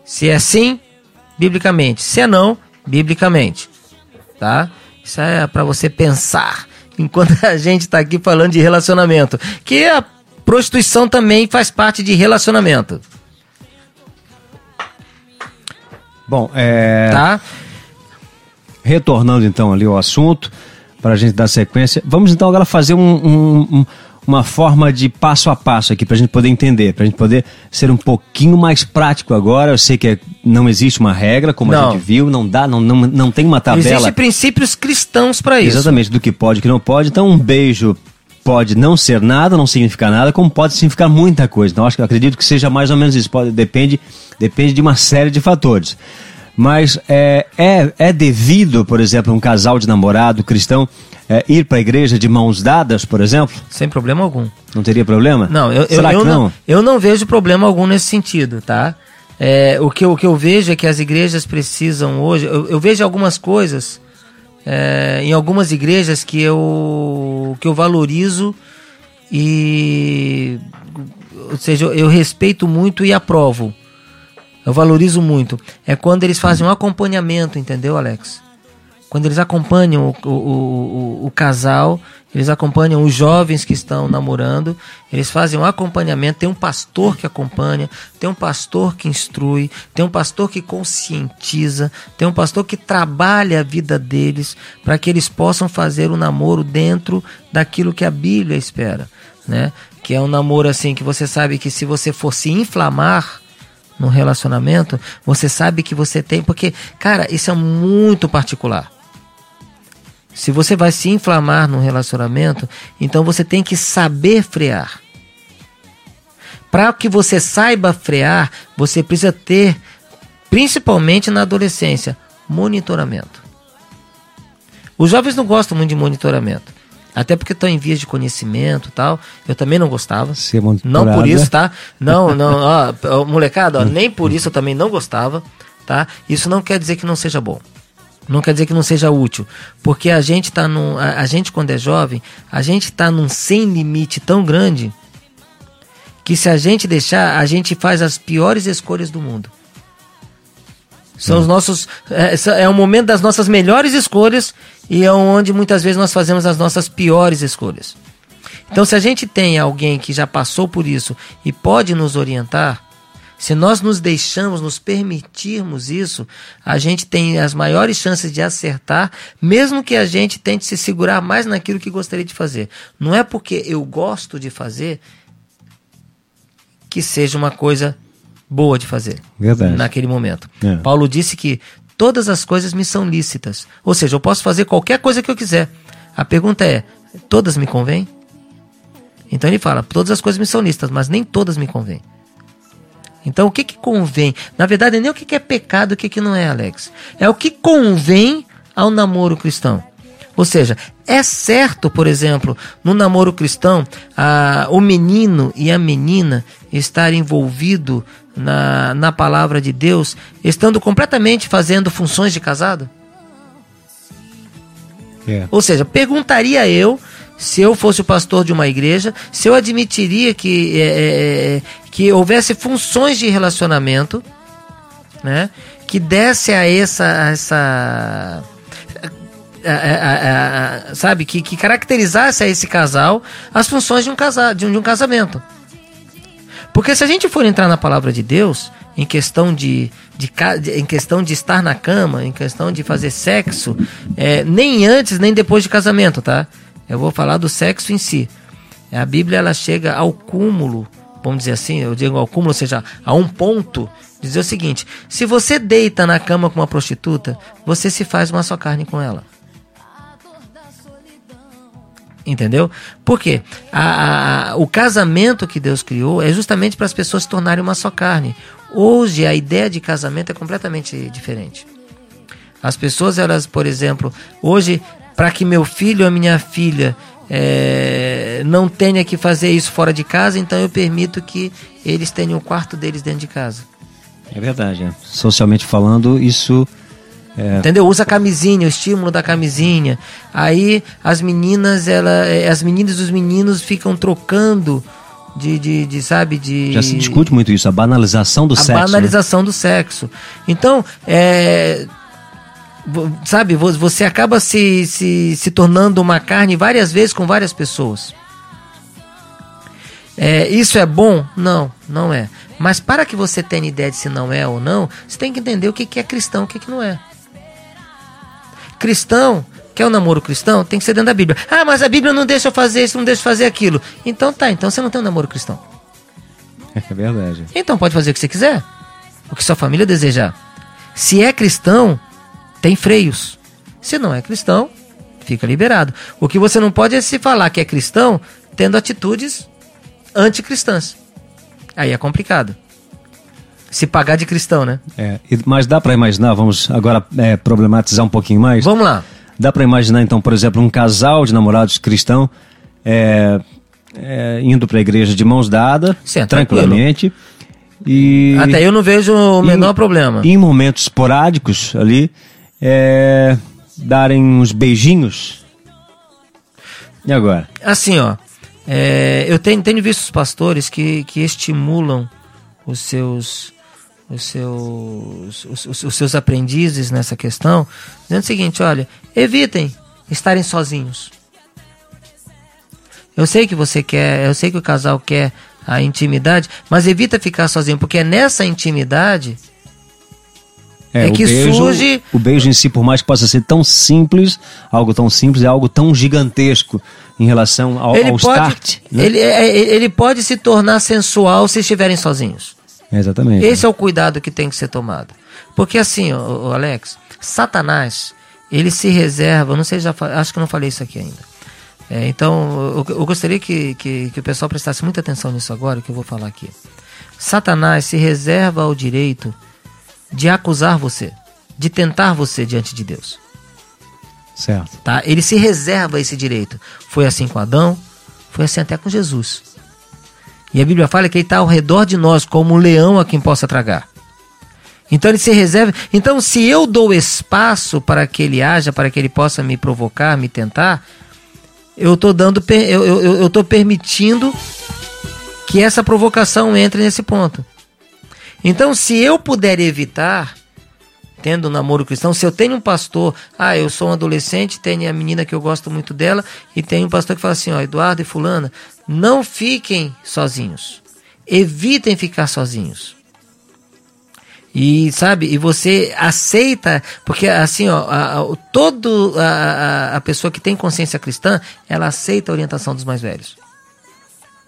Se é sim, biblicamente. Se é não, biblicamente. Tá? Isso é para você pensar enquanto a gente está aqui falando de relacionamento. Que a prostituição também faz parte de relacionamento. Bom, é... Tá? Retornando então ali ao assunto, para a gente dar sequência, vamos então agora fazer um, um, um, uma forma de passo a passo aqui, para a gente poder entender, para a gente poder ser um pouquinho mais prático agora. Eu sei que é, não existe uma regra, como não. a gente viu, não dá, não, não, não tem uma tabela. Existem princípios cristãos para isso. Exatamente, do que pode e que não pode. Então, um beijo pode não ser nada, não significar nada, como pode significar muita coisa. Então, acho que acredito que seja mais ou menos isso. Pode, depende, depende de uma série de fatores. Mas é, é, é devido, por exemplo, um casal de namorado cristão é, ir para a igreja de mãos dadas, por exemplo? Sem problema algum. Não teria problema? Não, eu, Será eu, eu não? não? Eu não vejo problema algum nesse sentido, tá? É, o, que, o que eu vejo é que as igrejas precisam hoje. Eu, eu vejo algumas coisas é, em algumas igrejas que eu, que eu valorizo e. Ou seja, eu respeito muito e aprovo. Eu valorizo muito. É quando eles fazem um acompanhamento, entendeu, Alex? Quando eles acompanham o, o, o, o, casal, eles acompanham os jovens que estão namorando, eles fazem um acompanhamento. Tem um pastor que acompanha, tem um pastor que instrui, tem um pastor que conscientiza, tem um pastor que trabalha a vida deles para que eles possam fazer o namoro dentro daquilo que a Bíblia espera, né? Que é um namoro assim que você sabe que se você for se inflamar, no relacionamento, você sabe que você tem. Porque, cara, isso é muito particular. Se você vai se inflamar num relacionamento, então você tem que saber frear. Para que você saiba frear, você precisa ter, principalmente na adolescência, monitoramento. Os jovens não gostam muito de monitoramento. Até porque estão em vias de conhecimento tal. Eu também não gostava. não por isso, tá? Não, não, ó, molecada, ó, nem por isso eu também não gostava, tá? Isso não quer dizer que não seja bom. Não quer dizer que não seja útil. Porque a gente tá num. A, a gente, quando é jovem, a gente tá num sem limite tão grande que se a gente deixar, a gente faz as piores escolhas do mundo. São os nossos. É, é o momento das nossas melhores escolhas e é onde muitas vezes nós fazemos as nossas piores escolhas. Então, se a gente tem alguém que já passou por isso e pode nos orientar, se nós nos deixamos, nos permitirmos isso, a gente tem as maiores chances de acertar, mesmo que a gente tente se segurar mais naquilo que gostaria de fazer. Não é porque eu gosto de fazer que seja uma coisa boa de fazer Verdade. naquele momento. É. Paulo disse que todas as coisas me são lícitas. Ou seja, eu posso fazer qualquer coisa que eu quiser. A pergunta é: todas me convêm? Então ele fala: todas as coisas me são lícitas, mas nem todas me convêm. Então, o que, que convém? Na verdade, nem o que, que é pecado e o que, que não é, Alex. É o que convém ao namoro cristão. Ou seja, é certo, por exemplo, no namoro cristão, a, o menino e a menina estar envolvido na, na palavra de Deus, estando completamente fazendo funções de casado? É. Ou seja, perguntaria eu se eu fosse o pastor de uma igreja, se eu admitiria que, é, é, é, que houvesse funções de relacionamento, né, que desse a essa, a essa a, a, a, sabe, que, que caracterizasse a esse casal as funções de um, casa, de um, de um casamento. Porque se a gente for entrar na palavra de Deus, em questão de, de, em questão de estar na cama, em questão de fazer sexo, é, nem antes nem depois de casamento, tá? Eu vou falar do sexo em si. A Bíblia ela chega ao cúmulo, vamos dizer assim, eu digo ao cúmulo, ou seja, a um ponto, dizer o seguinte: se você deita na cama com uma prostituta, você se faz uma só carne com ela. Entendeu? Por quê? A, a, o casamento que Deus criou é justamente para as pessoas se tornarem uma só carne. Hoje a ideia de casamento é completamente diferente. As pessoas, elas, por exemplo, hoje para que meu filho ou minha filha é, não tenha que fazer isso fora de casa, então eu permito que eles tenham o quarto deles dentro de casa. É verdade. É. Socialmente falando, isso. É... Entendeu? Usa a camisinha, o estímulo da camisinha. Aí as meninas, ela, é, as meninas e os meninos ficam trocando de, de, de, sabe, de... Já se discute muito isso, a banalização do a sexo. A né? banalização né? do sexo. Então, é, sabe, você acaba se, se, se tornando uma carne várias vezes com várias pessoas. É, isso é bom? Não, não é. Mas para que você tenha ideia de se não é ou não, você tem que entender o que é cristão e o que não é. Cristão, quer o um namoro cristão? Tem que ser dentro da Bíblia. Ah, mas a Bíblia não deixa eu fazer isso, não deixa eu fazer aquilo. Então tá, então você não tem um namoro cristão. É verdade. Então pode fazer o que você quiser, o que sua família desejar. Se é cristão, tem freios. Se não é cristão, fica liberado. O que você não pode é se falar que é cristão tendo atitudes anticristãs. Aí é complicado. Se pagar de cristão, né? É, mas dá para imaginar, vamos agora é, problematizar um pouquinho mais. Vamos lá. Dá para imaginar, então, por exemplo, um casal de namorados cristão é, é, indo para a igreja de mãos dadas, é tranquilamente. E Até eu não vejo o menor problema. em momentos esporádicos ali, é, darem uns beijinhos. E agora? Assim, ó, é, eu tenho, tenho visto os pastores que, que estimulam os seus os seus, os, os- seus aprendizes nessa questão, dizendo o seguinte, olha, evitem estarem sozinhos. Eu sei que você quer, eu sei que o casal quer a intimidade, mas evita ficar sozinho, porque é nessa intimidade É o que beijo, surge- O beijo em si, por mais que possa ser tão simples, algo tão simples, é algo tão gigantesco em relação ao, ele ao pode, start. né? ele, é- ele pode se tornar sensual se estiverem sozinhos. Exatamente. Esse é o cuidado que tem que ser tomado. Porque assim, ô, ô, Alex, Satanás, ele se reserva, não sei, já acho que não falei isso aqui ainda. É, então, eu, eu gostaria que, que, que o pessoal prestasse muita atenção nisso agora, que eu vou falar aqui. Satanás se reserva ao direito de acusar você, de tentar você diante de Deus. Certo. Tá? Ele se reserva esse direito. Foi assim com Adão, foi assim até com Jesus. E a Bíblia fala que ele está ao redor de nós como um leão a quem possa tragar. Então ele se reserva. Então, se eu dou espaço para que ele haja, para que ele possa me provocar, me tentar, eu estou dando, eu, eu- eu tô permitindo que essa provocação entre nesse ponto. Então, se eu puder evitar, tendo um namoro cristão, se eu tenho um pastor, ah, eu sou um adolescente, tenho a menina que eu gosto muito dela, e tem um pastor que fala assim, ó, Eduardo e fulana, não fiquem sozinhos. Evitem ficar sozinhos. E sabe, e você aceita, porque assim, ó, a, a- todo a, a, pessoa que tem consciência cristã, ela aceita a orientação dos mais velhos.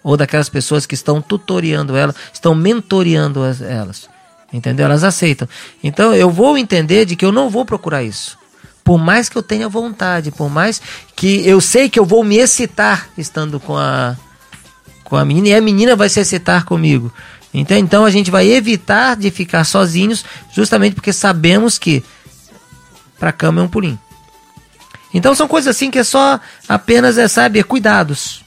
Ou daquelas pessoas que estão tutoriando ela, estão mentoreando as- elas. Entendeu? Elas aceitam. Então eu vou entender de que eu não vou procurar isso. Por mais que eu tenha vontade, por mais que eu sei que eu vou me excitar estando com a, com a menina e a menina vai se excitar comigo. Então, então a gente vai evitar de ficar sozinhos, justamente porque sabemos que para cama é um pulinho. Então são coisas assim que é só apenas é, sabe, é cuidados.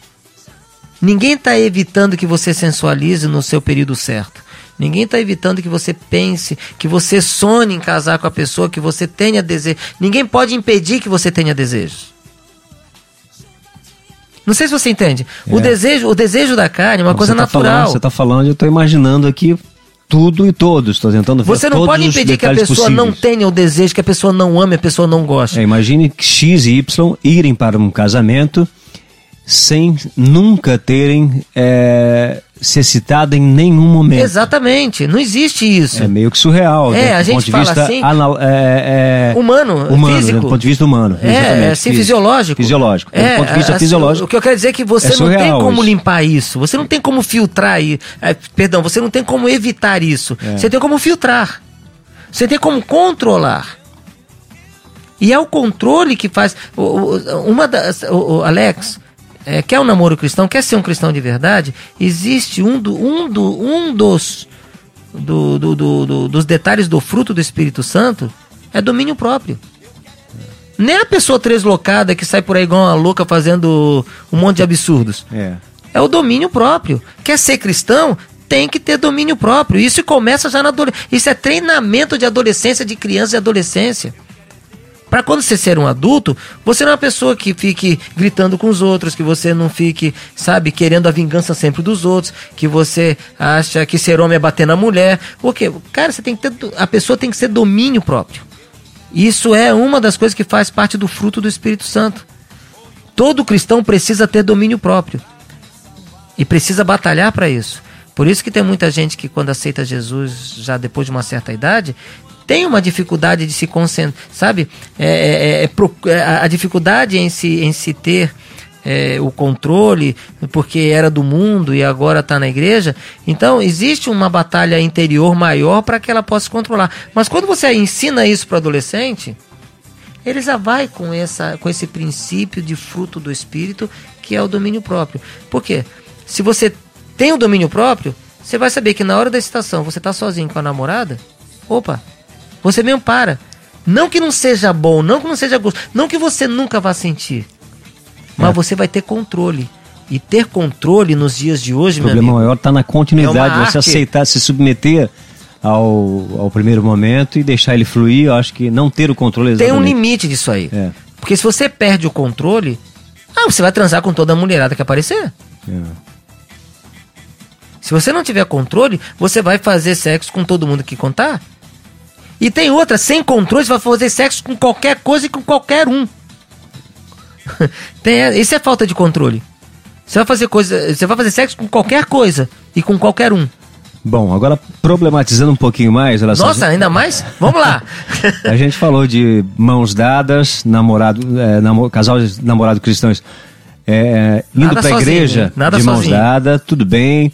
Ninguém está evitando que você sensualize no seu período certo. Ninguém está evitando que você pense, que você sonhe em casar com a pessoa, que você tenha desejo. Ninguém pode impedir que você tenha desejos. Não sei se você entende. O É. desejo, o desejo da carne é uma coisa você tá natural. Falando, você está falando, eu estou imaginando aqui tudo e todos. Estou tentando ver Você não pode impedir que a pessoa não possíveis. tenha o desejo, que a pessoa não ame, a pessoa não goste. É, imagine que X e Y irem para um casamento sem nunca terem é, se excitado em nenhum momento. Exatamente, não existe isso. É meio que surreal. É, né, a gente fala assim, anal- é, é, Humano, humano, físico. né, do ponto de vista humano. É, é assim, físico. fisiológico. Fisiológico. É, do ponto de vista assim, fisiológico. O que eu quero dizer é que você é não tem como isso. limpar isso. Você não tem como filtrar aí. é, perdão, você não tem como evitar isso. É. Você tem como filtrar. Você tem como controlar. E é o controle que faz. Uma das. Alex, é, quer um namoro cristão, quer ser um cristão de verdade, existe um, do, um, do, um dos, do, do- do- do- dos detalhes do fruto do Espírito Santo é domínio próprio. Nem a pessoa treslocada que sai por aí igual uma louca fazendo um monte de absurdos. É. É o domínio próprio. Quer ser cristão? Tem que ter domínio próprio. Isso começa já na adolescência. Isso é treinamento de adolescência, de criança e adolescência. Para quando você ser um adulto, você não é uma pessoa que fique gritando com os outros, que você não fique, sabe, querendo a vingança sempre dos outros, que você acha que ser homem é bater na mulher. O quê? Cara, você tem que ter, a pessoa tem que ser domínio próprio. Isso é uma das coisas que faz parte do fruto do Espírito Santo. Todo cristão precisa ter domínio próprio e precisa batalhar para isso. Por isso que tem muita gente que quando aceita Jesus já depois de uma certa idade tem uma dificuldade de se concentrar, sabe? É, é, é, é, a- dificuldade em se, em se ter é, o controle, porque era do mundo e agora está na igreja. Então existe uma batalha interior maior para que ela possa controlar. Mas quando você ensina isso para adolescente, ele já vai com, essa, com esse princípio de fruto do espírito que é o domínio próprio. Por quê? Se você tem o domínio próprio, você vai saber que na hora da excitação você está sozinho com a namorada, opa, você mesmo para. Não que não seja bom, não que não seja gosto, não que você nunca vá sentir. Mas É. você vai ter controle. E ter controle nos dias de hoje, O problema amigo, maior está na continuidade, É você aceitar se submeter ao, ao primeiro momento e deixar ele fluir. Eu acho que não ter o controle tem um exatamente. limite disso aí. É. Porque se você perde o controle, ah, você vai transar com toda a mulherada que aparecer. É. Se você não tiver controle, você vai fazer sexo com todo mundo que contar. E tem outra, sem controle, você vai fazer sexo com qualquer coisa e com qualquer um. tem, isso é falta de controle. Você vai fazer coisa, você vai fazer sexo com qualquer coisa e com qualquer um. Bom, agora problematizando um pouquinho mais, olha Nossa, ainda mais? Vamos lá. A gente falou de mãos dadas, namorado, é, namo- casal de namorado cristãos é, indo Nada pra igreja hein? Nada de mãos sozinho. dadas, tudo bem.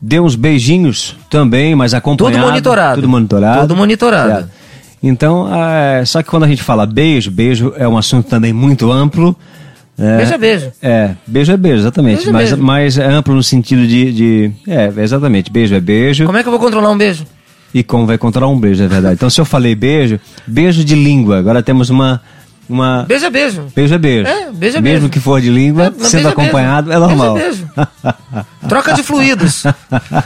Deu uns beijinhos também, mas acompanhado. Tudo monitorado. Tudo monitorado. Tudo monitorado. Certo. Então, é, só que quando a gente fala beijo, beijo é um assunto também muito amplo. né? Beijo é beijo. É, beijo é beijo, exatamente. Beijo é mas, beijo. mas é amplo no sentido de, de. É, exatamente. Beijo é beijo. Como é que eu vou controlar um beijo? E como vai controlar um beijo, é verdade. Então, se eu falei beijo, beijo de língua. Agora temos uma. Uma... Beijo é beijo. Beijo é beijo. É, beijo é Mesmo beijo. que for de língua, É, sendo beijo é acompanhado, beijo. é normal. Beijo é Troca de fluidos.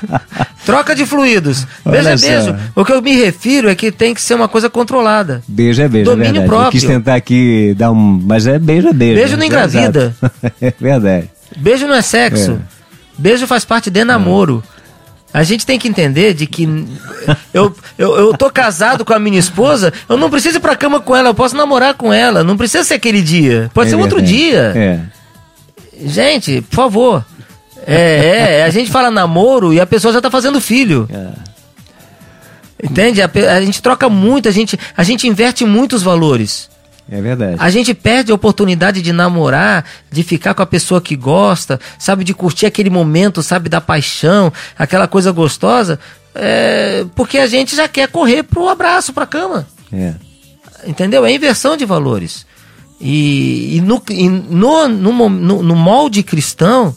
Troca de fluidos. Beijo Olha é só. beijo. O que eu me refiro é que tem que ser uma coisa controlada. Beijo é beijo, Domínio é verdade. Eu quis próprio. tentar aqui dar um. Mas é beijo é beijo. Beijo não É engravida. É verdade. Beijo não é sexo. É. Beijo faz parte de namoro. A gente tem que entender de que eu, eu, eu tô casado com a minha esposa, eu não preciso ir pra cama com ela, eu posso namorar com ela. Não precisa ser aquele dia. Pode É ser outro dia. É. Gente, por favor. É, é, a gente fala namoro e a pessoa já tá fazendo filho. É. Entende? A, a gente troca muito, a gente, a gente inverte muitos valores. É verdade. A gente perde a oportunidade de namorar, de ficar com a pessoa que gosta, sabe, de curtir aquele momento, sabe, da paixão, aquela coisa gostosa, é, porque a gente já quer correr pro abraço, pra cama. É. Entendeu? É inversão de valores. E, e no, e no, no, no- no molde cristão,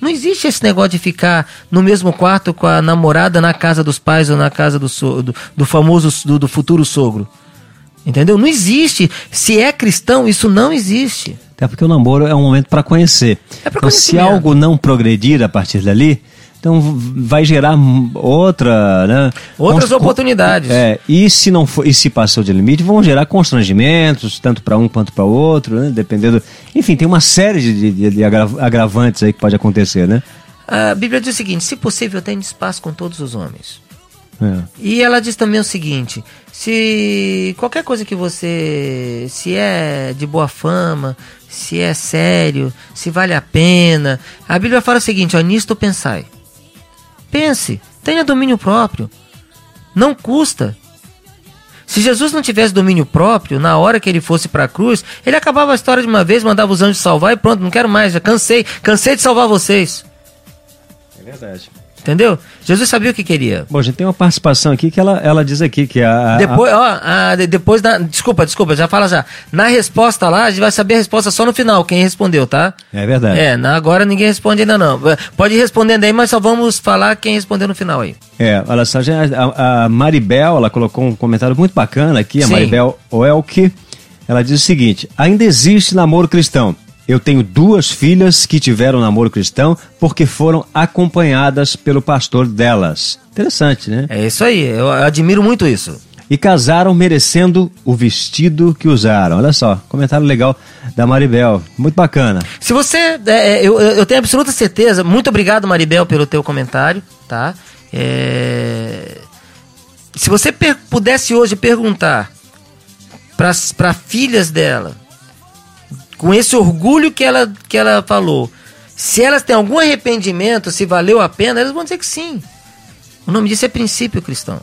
não existe esse negócio de ficar no mesmo quarto com a namorada na casa dos pais ou na casa do, so- do, do famoso, do, do futuro sogro. Entendeu? Não existe. Se é cristão, isso não existe. Até porque o namoro é um momento para conhecer. É então, se algo não progredir a partir dali, então vai gerar outra, né? Outras Cons- oportunidades. É, e se não for, e se passou de limite, vão gerar constrangimentos, tanto para um quanto para outro, né? Dependendo. Enfim, tem uma série de, de- de agra- agravantes aí que pode acontecer, né? A Bíblia diz o seguinte: se possível, tenha espaço com todos os homens. É. E ela diz também o seguinte: se qualquer coisa que você. Se é de boa fama, se é sério, se vale a pena. A Bíblia fala o seguinte: ó, nisto pensai. Pense, tenha domínio próprio. Não custa. Se Jesus não tivesse domínio próprio, na hora que ele fosse para a cruz, ele acabava a história de uma vez, mandava os anjos salvar e pronto, não quero mais, já cansei, cansei de salvar vocês. É verdade. Entendeu? Jesus sabia o que queria. Bom, a gente tem uma participação aqui que ela, ela diz aqui que a. a- Depois, ó, a- de- depois da. Desculpa, desculpa, já fala já. Na resposta lá, a gente vai saber a resposta só no final, quem respondeu, tá? É verdade. É, na, agora ninguém responde ainda não. Pode ir respondendo aí, mas só vamos falar quem respondeu no final aí. É, olha só, a, a Maribel, ela colocou um comentário muito bacana aqui, a Sim. Maribel Oelke. Ela diz o seguinte: ainda existe namoro cristão. Eu tenho duas filhas que tiveram namoro cristão porque foram acompanhadas pelo pastor delas. Interessante, né? É isso aí, eu admiro muito isso. E casaram merecendo o vestido que usaram. Olha só, comentário legal da Maribel. Muito bacana. Se você. é, é, eu, eu tenho absoluta certeza. Muito obrigado, Maribel, pelo teu comentário, tá? É, se você pudesse hoje perguntar para filhas dela, com esse orgulho que ela, que ela falou, se elas têm algum arrependimento, se valeu a pena, elas vão dizer que sim. O nome disso é princípio cristão.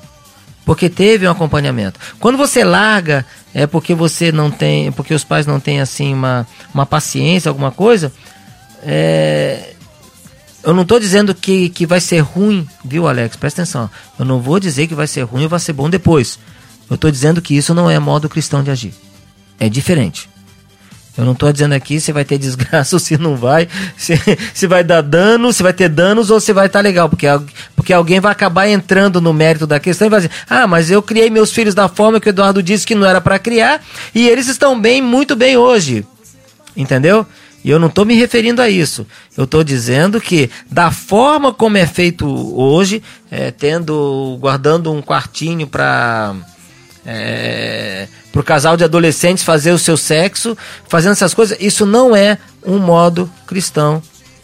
Porque teve um acompanhamento. Quando você larga, é porque você não tem. Porque os pais não têm assim uma, uma paciência, alguma coisa. É, eu não estou dizendo que, que vai ser ruim, viu, Alex? Presta atenção. Eu não vou dizer que vai ser ruim ou vai ser bom depois. Eu estou dizendo que isso não é modo cristão de agir. É diferente. Eu não estou dizendo aqui se vai ter desgraça ou se não vai, se, se vai dar dano, se vai ter danos ou se vai estar tá legal, porque, porque alguém vai acabar entrando no mérito da questão e vai dizer: ah, mas eu criei meus filhos da forma que o Eduardo disse que não era para criar e eles estão bem, muito bem hoje. Entendeu? E eu não estou me referindo a isso. Eu estou dizendo que da forma como é feito hoje, é, tendo, guardando um quartinho para é, para o casal de adolescentes fazer o seu sexo, fazendo essas coisas, isso não é um modo cristão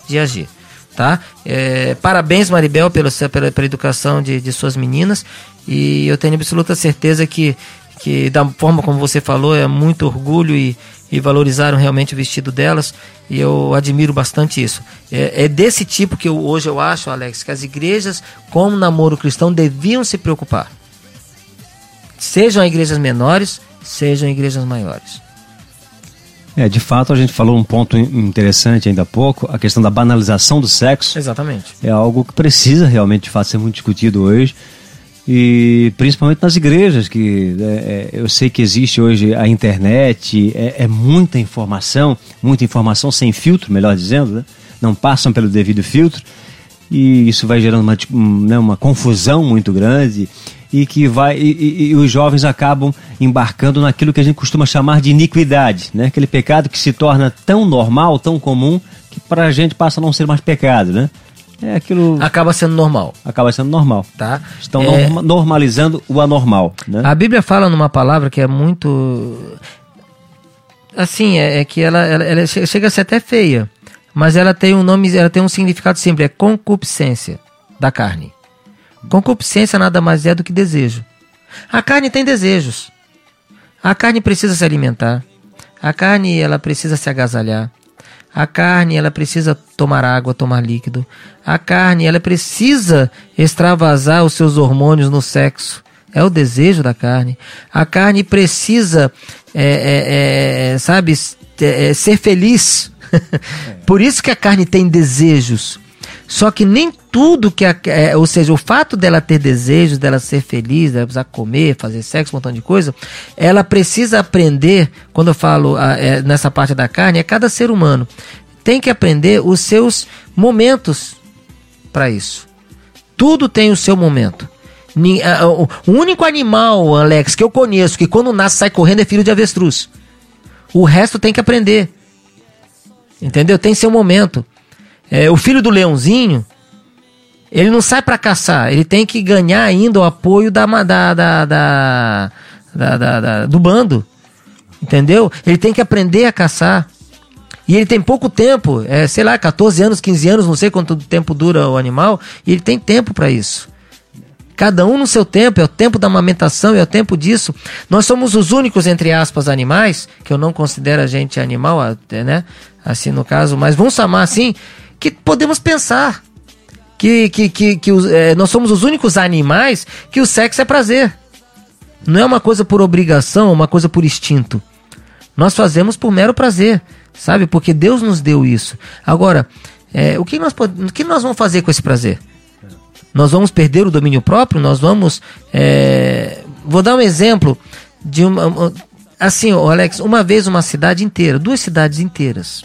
de agir. Tá? É, parabéns, Maribel, pela, pela, pela educação de, de suas meninas. E eu tenho absoluta certeza que, que, da forma como você falou, é muito orgulho e, e valorizaram realmente o vestido delas. E eu admiro bastante isso. É, é desse tipo que eu, hoje eu acho, Alex, que as igrejas, como namoro cristão, deviam se preocupar. Sejam igrejas menores, sejam igrejas maiores. É, de fato, a gente falou um ponto interessante ainda há pouco, a questão da banalização do sexo. Exatamente. É algo que precisa realmente, de fato, ser muito discutido hoje. E principalmente nas igrejas, que é, é, eu sei que existe hoje a internet, é, é, muita informação, muita informação sem filtro, melhor dizendo, né? não passam pelo devido filtro, e isso vai gerando uma, né, uma confusão muito grande e que vai e, e, e, os jovens acabam embarcando naquilo que a gente costuma chamar de iniquidade, né? Aquele pecado que se torna tão normal, tão comum que para a gente passa a não ser mais pecado, né? É aquilo acaba sendo normal. Acaba sendo normal, tá? Estão é... normalizando o anormal, né? A Bíblia fala numa palavra que é muito assim, é, é que ela, ela, ela chega a ser até feia, mas ela tem um nome, ela tem um significado simples, é concupiscência da carne. Concupiscência nada mais é do que desejo. A carne tem desejos. A carne precisa se alimentar. A carne ela precisa se agasalhar. A carne ela precisa tomar água, tomar líquido. A carne ela precisa extravasar os seus hormônios no sexo. É o desejo da carne. A carne precisa, é, é, é, sabe, é, é, ser feliz. Por isso que a carne tem desejos. Só que nem tudo que a, é, ou seja, o fato dela ter desejos, dela ser feliz, dela precisar comer, fazer sexo, um montão de coisa, ela precisa aprender, quando eu falo a, é, nessa parte da carne, é cada ser humano tem que aprender os seus momentos para isso. Tudo tem o seu momento. O único animal, Alex, que eu conheço que quando nasce sai correndo é filho de avestruz. O resto tem que aprender. Entendeu? Tem seu momento. É, o filho do leãozinho, ele não sai para caçar, ele tem que ganhar ainda o apoio da, da, da, da, da, da do bando. Entendeu? Ele tem que aprender a caçar. E ele tem pouco tempo, é, sei lá, 14 anos, 15 anos, não sei quanto tempo dura o animal, e ele tem tempo para isso. Cada um no seu tempo, é o tempo da amamentação, é o tempo disso. Nós somos os únicos, entre aspas, animais, que eu não considero a gente animal, né? Assim no caso, mas vamos chamar assim, que podemos pensar que, que, que, que é, nós somos os únicos animais que o sexo é prazer. Não é uma coisa por obrigação, uma coisa por instinto. Nós fazemos por mero prazer, sabe? Porque Deus nos deu isso. Agora, é, o, que nós, o que nós vamos fazer com esse prazer? Nós vamos perder o domínio próprio? Nós vamos. É... Vou dar um exemplo de uma. Assim, Alex, uma vez uma cidade inteira, duas cidades inteiras,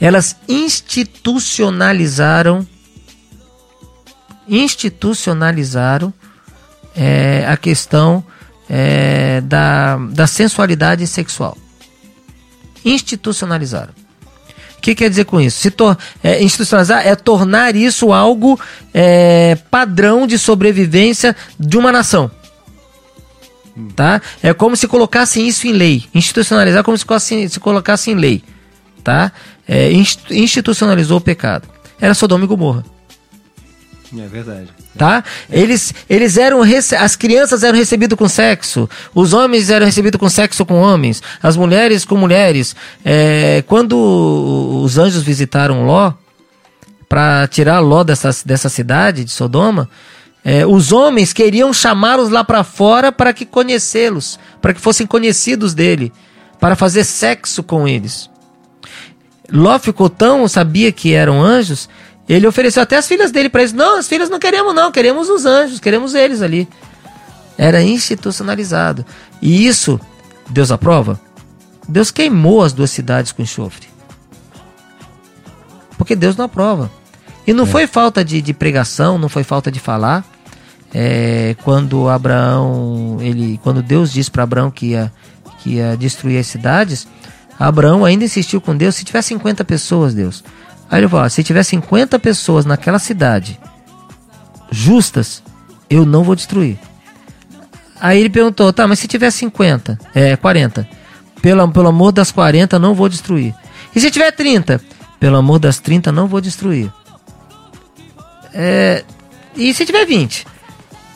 elas institucionalizaram institucionalizaram é, a questão é, da, da sensualidade sexual. Institucionalizaram. O que quer dizer com isso? Se tor é, institucionalizar é tornar isso algo é, padrão de sobrevivência de uma nação. Tá? É como se colocassem isso em lei. Institucionalizar como se se colocasse em lei. Tá? É, institucionalizou o pecado. Era Sodoma e Gomorra. É verdade. Tá? Eles, eles eram as crianças eram recebidas com sexo, os homens eram recebidos com sexo com homens, as mulheres com mulheres. É, quando os anjos visitaram Ló para tirar Ló dessa, dessa cidade de Sodoma, é, os homens queriam chamá-los lá para fora para que conhecê-los, para que fossem conhecidos dele, para fazer sexo com eles. Ló ficou tão, sabia que eram anjos, ele ofereceu até as filhas dele para eles. Não, as filhas não queremos, não, queremos os anjos, queremos eles ali. Era institucionalizado. E isso, Deus aprova? Deus queimou as duas cidades com enxofre. Porque Deus não aprova. E não é. foi falta de, de, pregação, não foi falta de falar. É, quando Abraão, ele, quando Deus disse para Abraão que ia, que ia destruir as cidades, Abraão ainda insistiu com Deus: se tiver 50 pessoas, Deus. Aí ele falou: se tiver 50 pessoas naquela cidade justas, eu não vou destruir. Aí ele perguntou: tá, mas se tiver 50, é 40, pelo, pelo amor das 40, não vou destruir. E se tiver 30, pelo amor das 30, não vou destruir. É, e se tiver 20?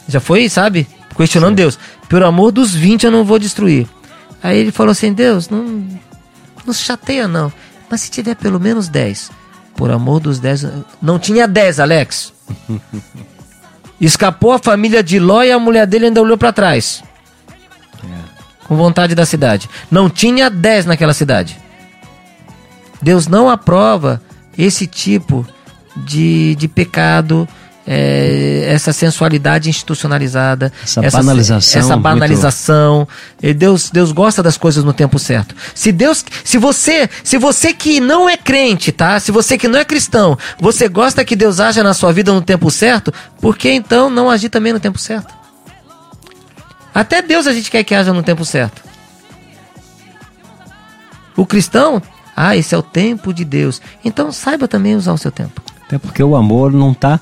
Já foi, sabe? Questionando Sim. Deus. Pelo amor dos 20 eu não vou destruir. Aí ele falou assim: Deus, não, não se chateia não. Mas se tiver pelo menos 10, por amor dos 10. Não tinha 10, Alex. Escapou a família de Ló e a mulher dele ainda olhou para trás. É. Com vontade da cidade. Não tinha 10 naquela cidade. Deus não aprova esse tipo de, de pecado, é, essa sensualidade institucionalizada, essa, essa banalização, essa banalização. Muito... Deus, Deus gosta das coisas no tempo certo. Se Deus, se você, se você que não é crente, tá? Se você que não é cristão, você gosta que Deus haja na sua vida no tempo certo, por que então não agir também no tempo certo? Até Deus a gente quer que haja no tempo certo. O cristão ah, esse é o tempo de Deus. Então saiba também usar o seu tempo. Até porque o amor não está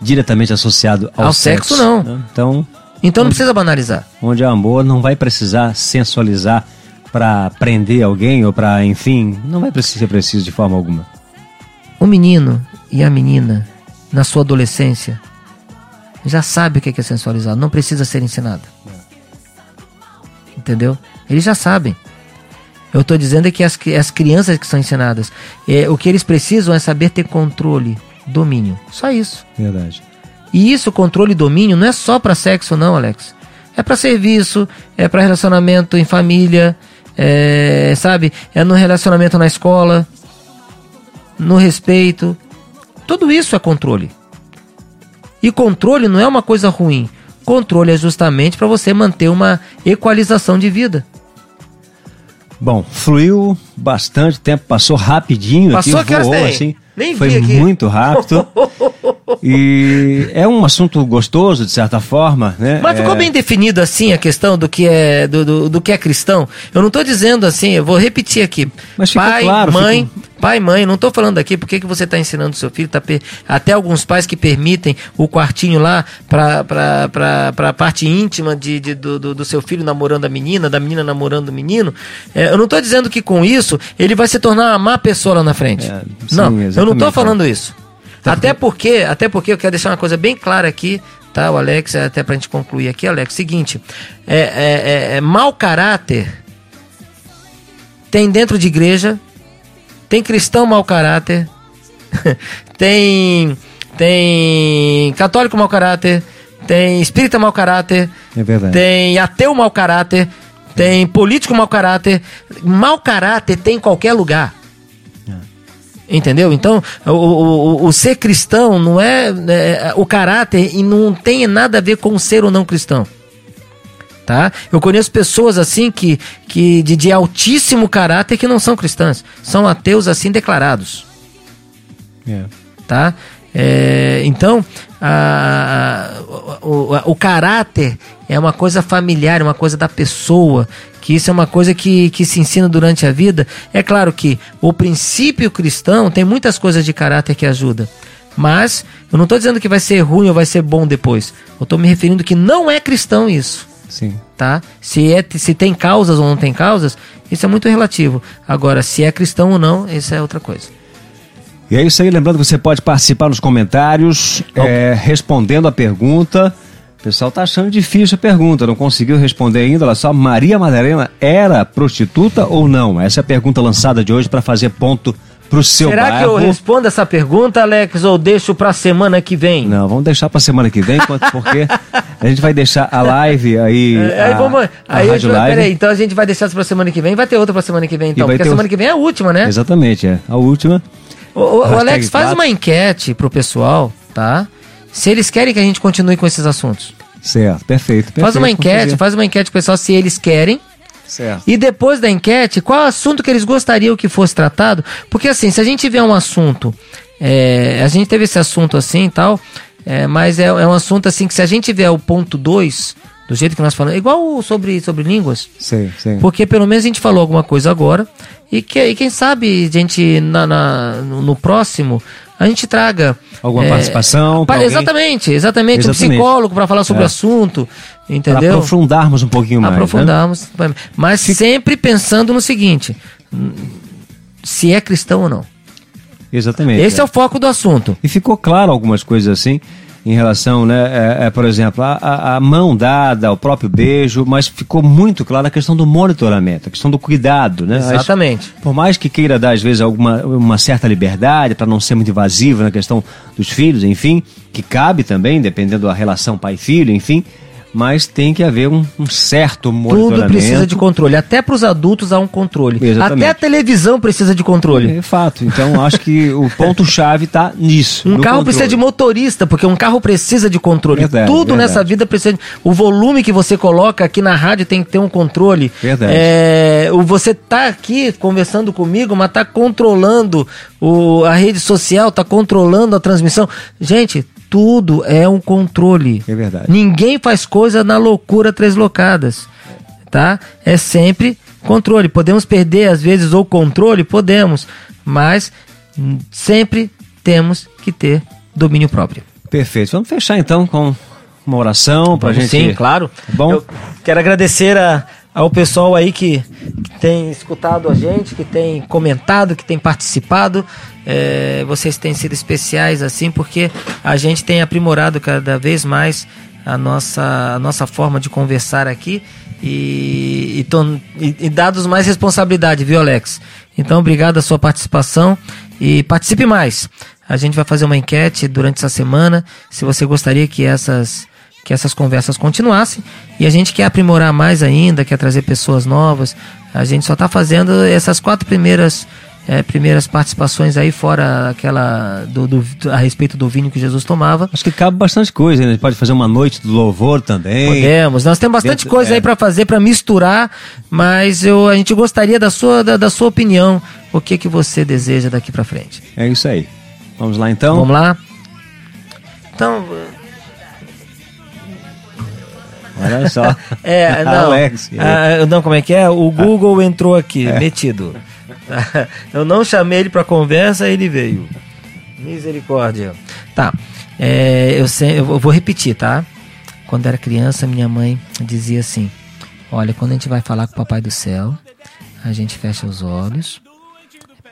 diretamente associado ao, ao sexo, sexo, não. Né? Então, então não precisa banalizar. Onde é amor não vai precisar sensualizar para prender alguém ou para, enfim, não vai ser preciso de forma alguma. O menino e a menina na sua adolescência já sabe o que é sensualizar, não precisa ser ensinado. Entendeu? Eles já sabem. Eu estou dizendo é que as, as crianças que são ensinadas, é, o que eles precisam é saber ter controle, domínio. Só isso. Verdade. E isso, controle e domínio, não é só para sexo, não, Alex. É para serviço, é para relacionamento em família, é, sabe? É no relacionamento na escola, no respeito. Tudo isso é controle. E controle não é uma coisa ruim. Controle é justamente para você manter uma equalização de vida. Bom, fluiu bastante tempo, passou rapidinho passou aqui, voou assim. Nem foi muito rápido. e é um assunto gostoso, de certa forma, né? Mas ficou é... bem definido assim a questão do que é do, do, do que é cristão. Eu não estou dizendo assim, eu vou repetir aqui. Mas pai, claro, mãe, ficou... pai, mãe, não estou falando aqui porque que você está ensinando seu filho, tá per... até alguns pais que permitem o quartinho lá para a parte íntima de, de do, do, do, seu filho namorando a menina, da menina namorando o menino. É, eu não estou dizendo que com isso ele vai se tornar uma má pessoa lá na frente. É, sim, não, eu não estou falando isso. Tá até porque, até porque eu quero deixar uma coisa bem clara aqui, tá? O Alex, até pra gente concluir aqui, Alex, seguinte, é, é, é, é mau caráter tem dentro de igreja, tem cristão mau caráter, tem tem católico mau caráter, tem espírita mau caráter, é tem ateu mau caráter, tem político mau caráter. Mau caráter tem em qualquer lugar. Entendeu? Então, o, o, o, ser cristão não é, é, o caráter e não tem nada a ver com ser ou não cristão. Tá? Eu conheço pessoas assim que, que de, de altíssimo caráter que não são cristãs, são ateus assim declarados. É. Tá? É, então, a, a, o, a, o caráter é uma coisa familiar, é uma coisa da pessoa, que isso é uma coisa que, que se ensina durante a vida. É claro que o princípio cristão tem muitas coisas de caráter que ajudam. Mas eu não estou dizendo que vai ser ruim ou vai ser bom depois. Eu estou me referindo que não é cristão isso. Sim. Tá? Se, é, se tem causas ou não tem causas, isso é muito relativo. Agora, se é cristão ou não, isso é outra coisa. E é isso aí, lembrando que você pode participar nos comentários, é, respondendo a pergunta. O pessoal tá achando difícil a pergunta, não conseguiu responder ainda. Olha só, Maria Madalena era prostituta ou não? Essa é a pergunta lançada de hoje para fazer ponto pro seu Será bairro. que eu respondo essa pergunta, Alex, ou deixo pra semana que vem? Não, vamos deixar pra semana que vem, porque a gente vai deixar a live aí. É, aí a, vamos. A aí rádio live. Peraí, então a gente vai deixar essa pra semana que vem. Vai ter outra pra semana que vem, então. Porque a semana o... que vem é a última, né? Exatamente, é. A última. O, o, o Alex, faz uma enquete pro pessoal, tá? Se eles querem que a gente continue com esses assuntos. Certo, perfeito. perfeito faz uma enquete, faz uma enquete pessoal se eles querem, Certo. E depois da enquete, qual assunto que eles gostariam que fosse tratado? Porque assim, se a gente tiver um assunto, é, a gente teve esse assunto assim e tal, é, mas é, é um assunto assim que se a gente tiver o ponto 2, do jeito que nós falamos, igual sobre, sobre línguas, Sim, sim. porque pelo menos a gente falou alguma coisa agora. E, que, e quem sabe, gente, na, na- no, próximo, a gente traga. Alguma é, participação, alguém? exatamente, exatamente. Um Exatamente. psicólogo para falar sobre É. o assunto. Para Entendeu? aprofundarmos um pouquinho mais. né? Aprofundarmos. Mas sempre pensando no seguinte: se é cristão ou não. Exatamente. Esse é o foco do assunto. E ficou claro algumas coisas assim, em relação, né, é, é, por exemplo, a, a- mão dada, o próprio beijo, mas ficou muito claro a questão do monitoramento, a questão do cuidado, né? As- Exatamente. por mais que queira dar, às vezes, alguma uma certa liberdade para não ser muito invasivo na questão dos filhos, enfim, que cabe também, dependendo da relação pai-filho, enfim, mas tem que haver um, um certo monitoramento. Tudo precisa de controle. Até para os adultos há um controle. Exatamente. Até a televisão precisa de controle. É fato. Então, acho que o ponto-chave está nisso. Um carro controle. precisa de motorista, porque um carro precisa de controle. Verdade, Tudo verdade. nessa vida precisa de... O volume que você coloca aqui na rádio tem que ter um controle. Verdade. É, você tá aqui conversando comigo, mas tá controlando o, a rede social, tá controlando a transmissão. Gente, tudo é um controle. É verdade. Ninguém faz coisa na loucura locadas, tá? É sempre controle. Podemos perder às vezes o controle, podemos, mas sempre temos que ter domínio próprio. Perfeito. Vamos fechar então com uma oração para gente. Sim, claro. Bom? Eu quero agradecer a- ao pessoal aí que, que tem escutado a gente, que tem comentado, que tem participado. É, vocês têm sido especiais assim, porque a gente tem aprimorado cada vez mais a nossa, a nossa forma de conversar aqui e, e, e- e dados mais responsabilidade, viu, Alex? Então, obrigado a sua participação e participe mais. A gente vai fazer uma enquete durante essa semana. Se você gostaria que essas que essas conversas continuassem e a gente quer aprimorar mais ainda, quer trazer pessoas novas. A gente só está fazendo essas quatro primeiras eh, primeiras participações aí fora aquela do, do- a respeito do vinho que Jesus tomava. Acho que cabe bastante coisa, né? A gente pode fazer uma noite do louvor também. Podemos. Nós temos bastante Dentro- coisa é. aí para fazer, para misturar, mas eu, a gente gostaria da sua, da, da sua opinião. O que que você deseja daqui para frente? É isso aí. Vamos lá então. Vamos lá? Então, Olha só. É, não. Alex. Ah, não, como é que é? O Google entrou aqui, metido. Eu não chamei ele pra conversa, ele veio. Misericórdia. Tá. É, eu, sei, eu vou repetir, tá? Quando era criança, minha mãe dizia assim: Olha, quando a gente vai falar com o Papai do Céu, a gente fecha os olhos,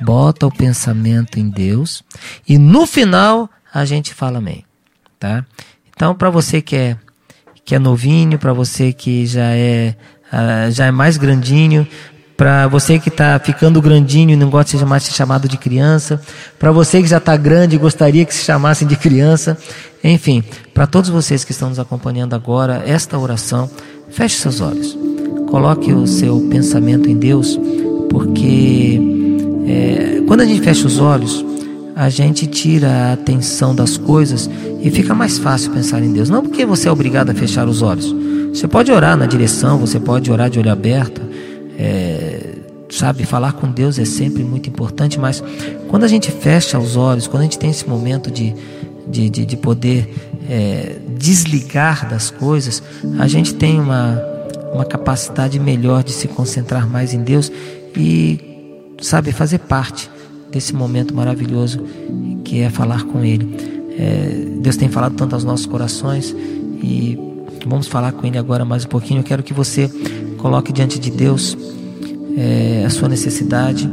bota o pensamento em Deus e no final a gente fala amém, tá? Então, para você que é que é novinho, para você que já é ah, já é mais grandinho, para você que está ficando grandinho e não gosta de mais ser chamado de criança, para você que já está grande e gostaria que se chamassem de criança, enfim, para todos vocês que estão nos acompanhando agora, esta oração, feche seus olhos, coloque o seu pensamento em Deus, porque é, quando a gente fecha os olhos, a gente tira a atenção das coisas e fica mais fácil pensar em Deus. Não porque você é obrigado a fechar os olhos. Você pode orar na direção, você pode orar de olho aberto. é, sabe, falar com Deus é sempre muito importante, mas quando a gente fecha os olhos, quando a gente tem esse momento de, de, de, de poder é, desligar das coisas, a gente tem uma, uma capacidade melhor de se concentrar mais em Deus e, sabe, fazer parte desse momento maravilhoso que é falar com Ele. É, Deus tem falado tanto aos nossos corações e vamos falar com Ele agora mais um pouquinho. Eu quero que você coloque diante de Deus é, a sua necessidade,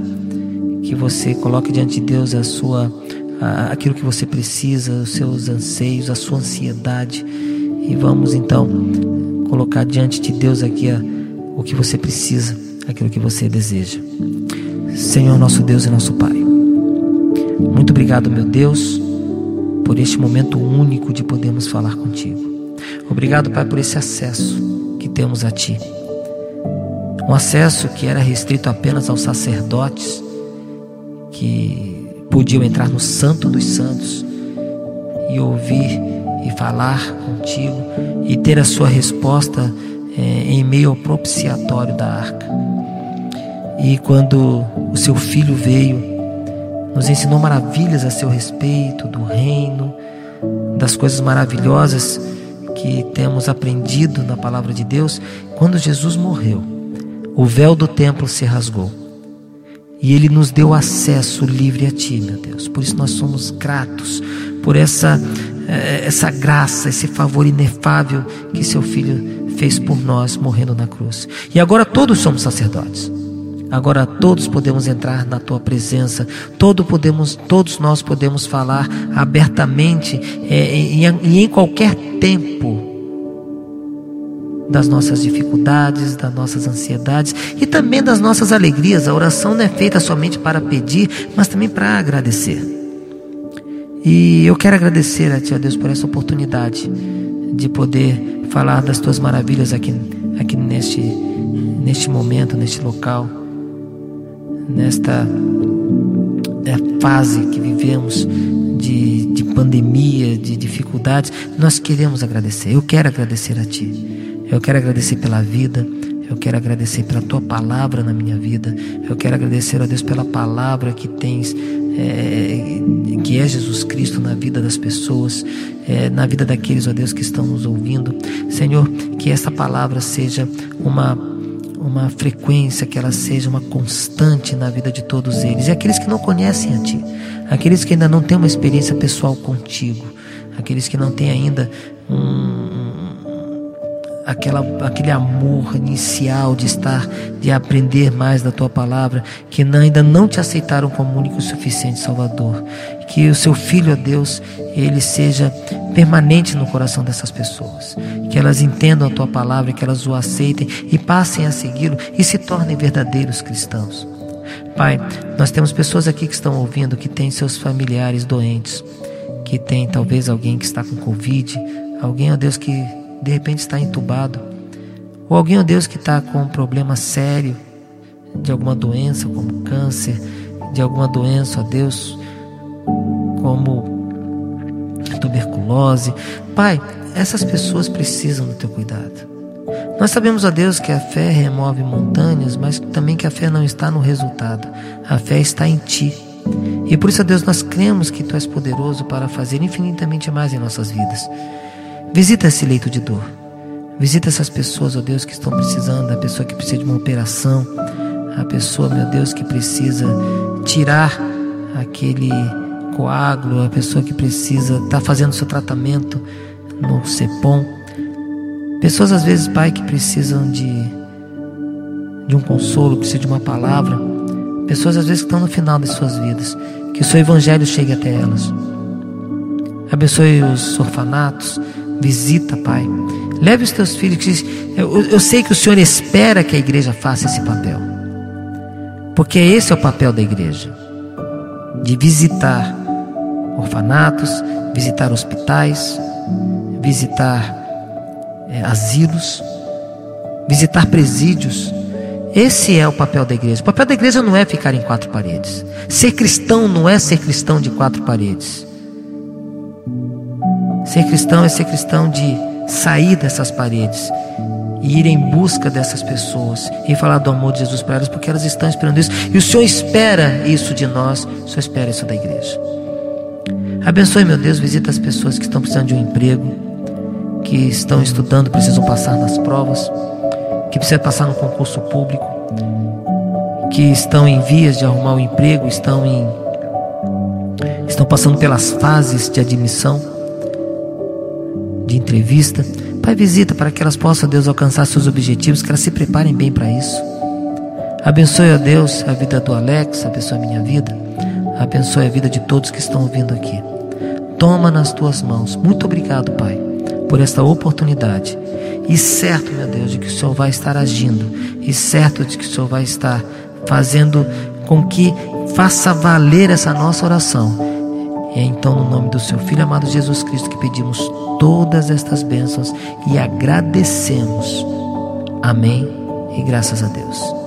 que você coloque diante de Deus a sua, aquilo que você precisa, os seus anseios, a sua ansiedade e vamos então colocar diante de Deus aqui a- o que você precisa, aquilo que você deseja. Senhor nosso Deus e nosso Pai. Muito obrigado, meu Deus, por este momento único de podermos falar contigo. Obrigado, Pai, por esse acesso que temos a Ti. Um acesso que era restrito apenas aos sacerdotes que podiam entrar no Santo dos Santos e ouvir e falar contigo e ter a sua resposta é, em meio ao propiciatório da arca. E quando o seu filho veio, nos ensinou maravilhas a seu respeito, do reino, das coisas maravilhosas que temos aprendido na palavra de Deus. Quando Jesus morreu, o véu do templo se rasgou. E ele nos deu acesso livre a ti, meu Deus. Por isso nós somos gratos por essa eh, essa graça, esse favor inefável que seu filho fez por nós morrendo na cruz. E agora todos somos sacerdotes. Agora todos podemos entrar na tua presença, todos podemos, todos nós podemos falar abertamente é, e em, qualquer tempo das nossas dificuldades, das nossas ansiedades e também das nossas alegrias. A oração não é feita somente para pedir, mas também para agradecer. E eu quero agradecer a Ti, Deus, por essa oportunidade de poder falar das Tuas maravilhas aqui, aqui neste, neste momento, neste local nesta é, fase que vivemos de, de pandemia, de dificuldades, nós queremos agradecer. Eu quero agradecer a Ti. Eu quero agradecer pela vida. Eu quero agradecer pela Tua palavra na minha vida. Eu quero agradecer a Deus pela palavra que tens, é, que é Jesus Cristo na vida das pessoas, é, na vida daqueles, ó Deus, que estão nos ouvindo. Senhor, que essa palavra seja uma uma frequência, que ela seja uma constante na vida de todos eles. E aqueles que não conhecem a Ti, aqueles que ainda não têm uma experiência pessoal contigo, aqueles que não têm ainda um, aquela, aquele amor inicial de estar, de aprender mais da tua palavra, que ainda não te aceitaram como único e suficiente Salvador. Que o seu filho, ó Deus, ele seja permanente no coração dessas pessoas. Que elas entendam a tua palavra, que elas o aceitem e passem a segui-lo e se tornem verdadeiros cristãos. Pai, nós temos pessoas aqui que estão ouvindo que têm seus familiares doentes, que tem talvez alguém que está com Covid, alguém, ó Deus, que de repente está entubado, ou alguém, ó Deus, que está com um problema sério de alguma doença, como câncer, de alguma doença, ó Deus, como tuberculose. Pai, essas pessoas precisam do teu cuidado. Nós sabemos, ó Deus, que a fé remove montanhas, mas também que a fé não está no resultado. A fé está em Ti. E por isso, ó Deus, nós cremos que Tu és poderoso para fazer infinitamente mais em nossas vidas. Visita esse leito de dor. Visita essas pessoas, ó Deus, que estão precisando, a pessoa que precisa de uma operação, a pessoa, meu Deus, que precisa tirar aquele coágulo, a pessoa que precisa estar tá fazendo seu tratamento no CEPOM. Pessoas, às vezes, Pai, que precisam de, de um consolo, precisam de uma palavra. Pessoas, às vezes, que estão no final de suas vidas. Que o seu evangelho chegue até elas. Abençoe os orfanatos, Visita, Pai. Leve os teus filhos. Eu, eu sei que o Senhor espera que a igreja faça esse papel. Porque esse é o papel da igreja: de visitar orfanatos, visitar hospitais, visitar é, asilos, visitar presídios. Esse é o papel da igreja. O papel da igreja não é ficar em quatro paredes. Ser cristão não é ser cristão de quatro paredes. Ser cristão é ser cristão de sair dessas paredes e ir em busca dessas pessoas e falar do amor de Jesus para elas, porque elas estão esperando isso. E o Senhor espera isso de nós, o Senhor espera isso da igreja. Abençoe, meu Deus, visita as pessoas que estão precisando de um emprego, que estão estudando, precisam passar nas provas, que precisam passar no concurso público, que estão em vias de arrumar um emprego, estão em estão passando pelas fases de admissão de entrevista. Pai, visita para que elas possam, Deus, alcançar seus objetivos, que elas se preparem bem para isso. Abençoe, ó Deus, a vida do Alex, abençoe a minha vida, abençoe a vida de todos que estão ouvindo aqui. Toma nas tuas mãos. Muito obrigado, Pai, por esta oportunidade. E certo, meu Deus, de que o Senhor vai estar agindo, e certo de que o Senhor vai estar fazendo com que faça valer essa nossa oração e é então, no nome do seu Filho amado Jesus Cristo, que pedimos todas estas bênçãos e agradecemos. Amém e graças a Deus.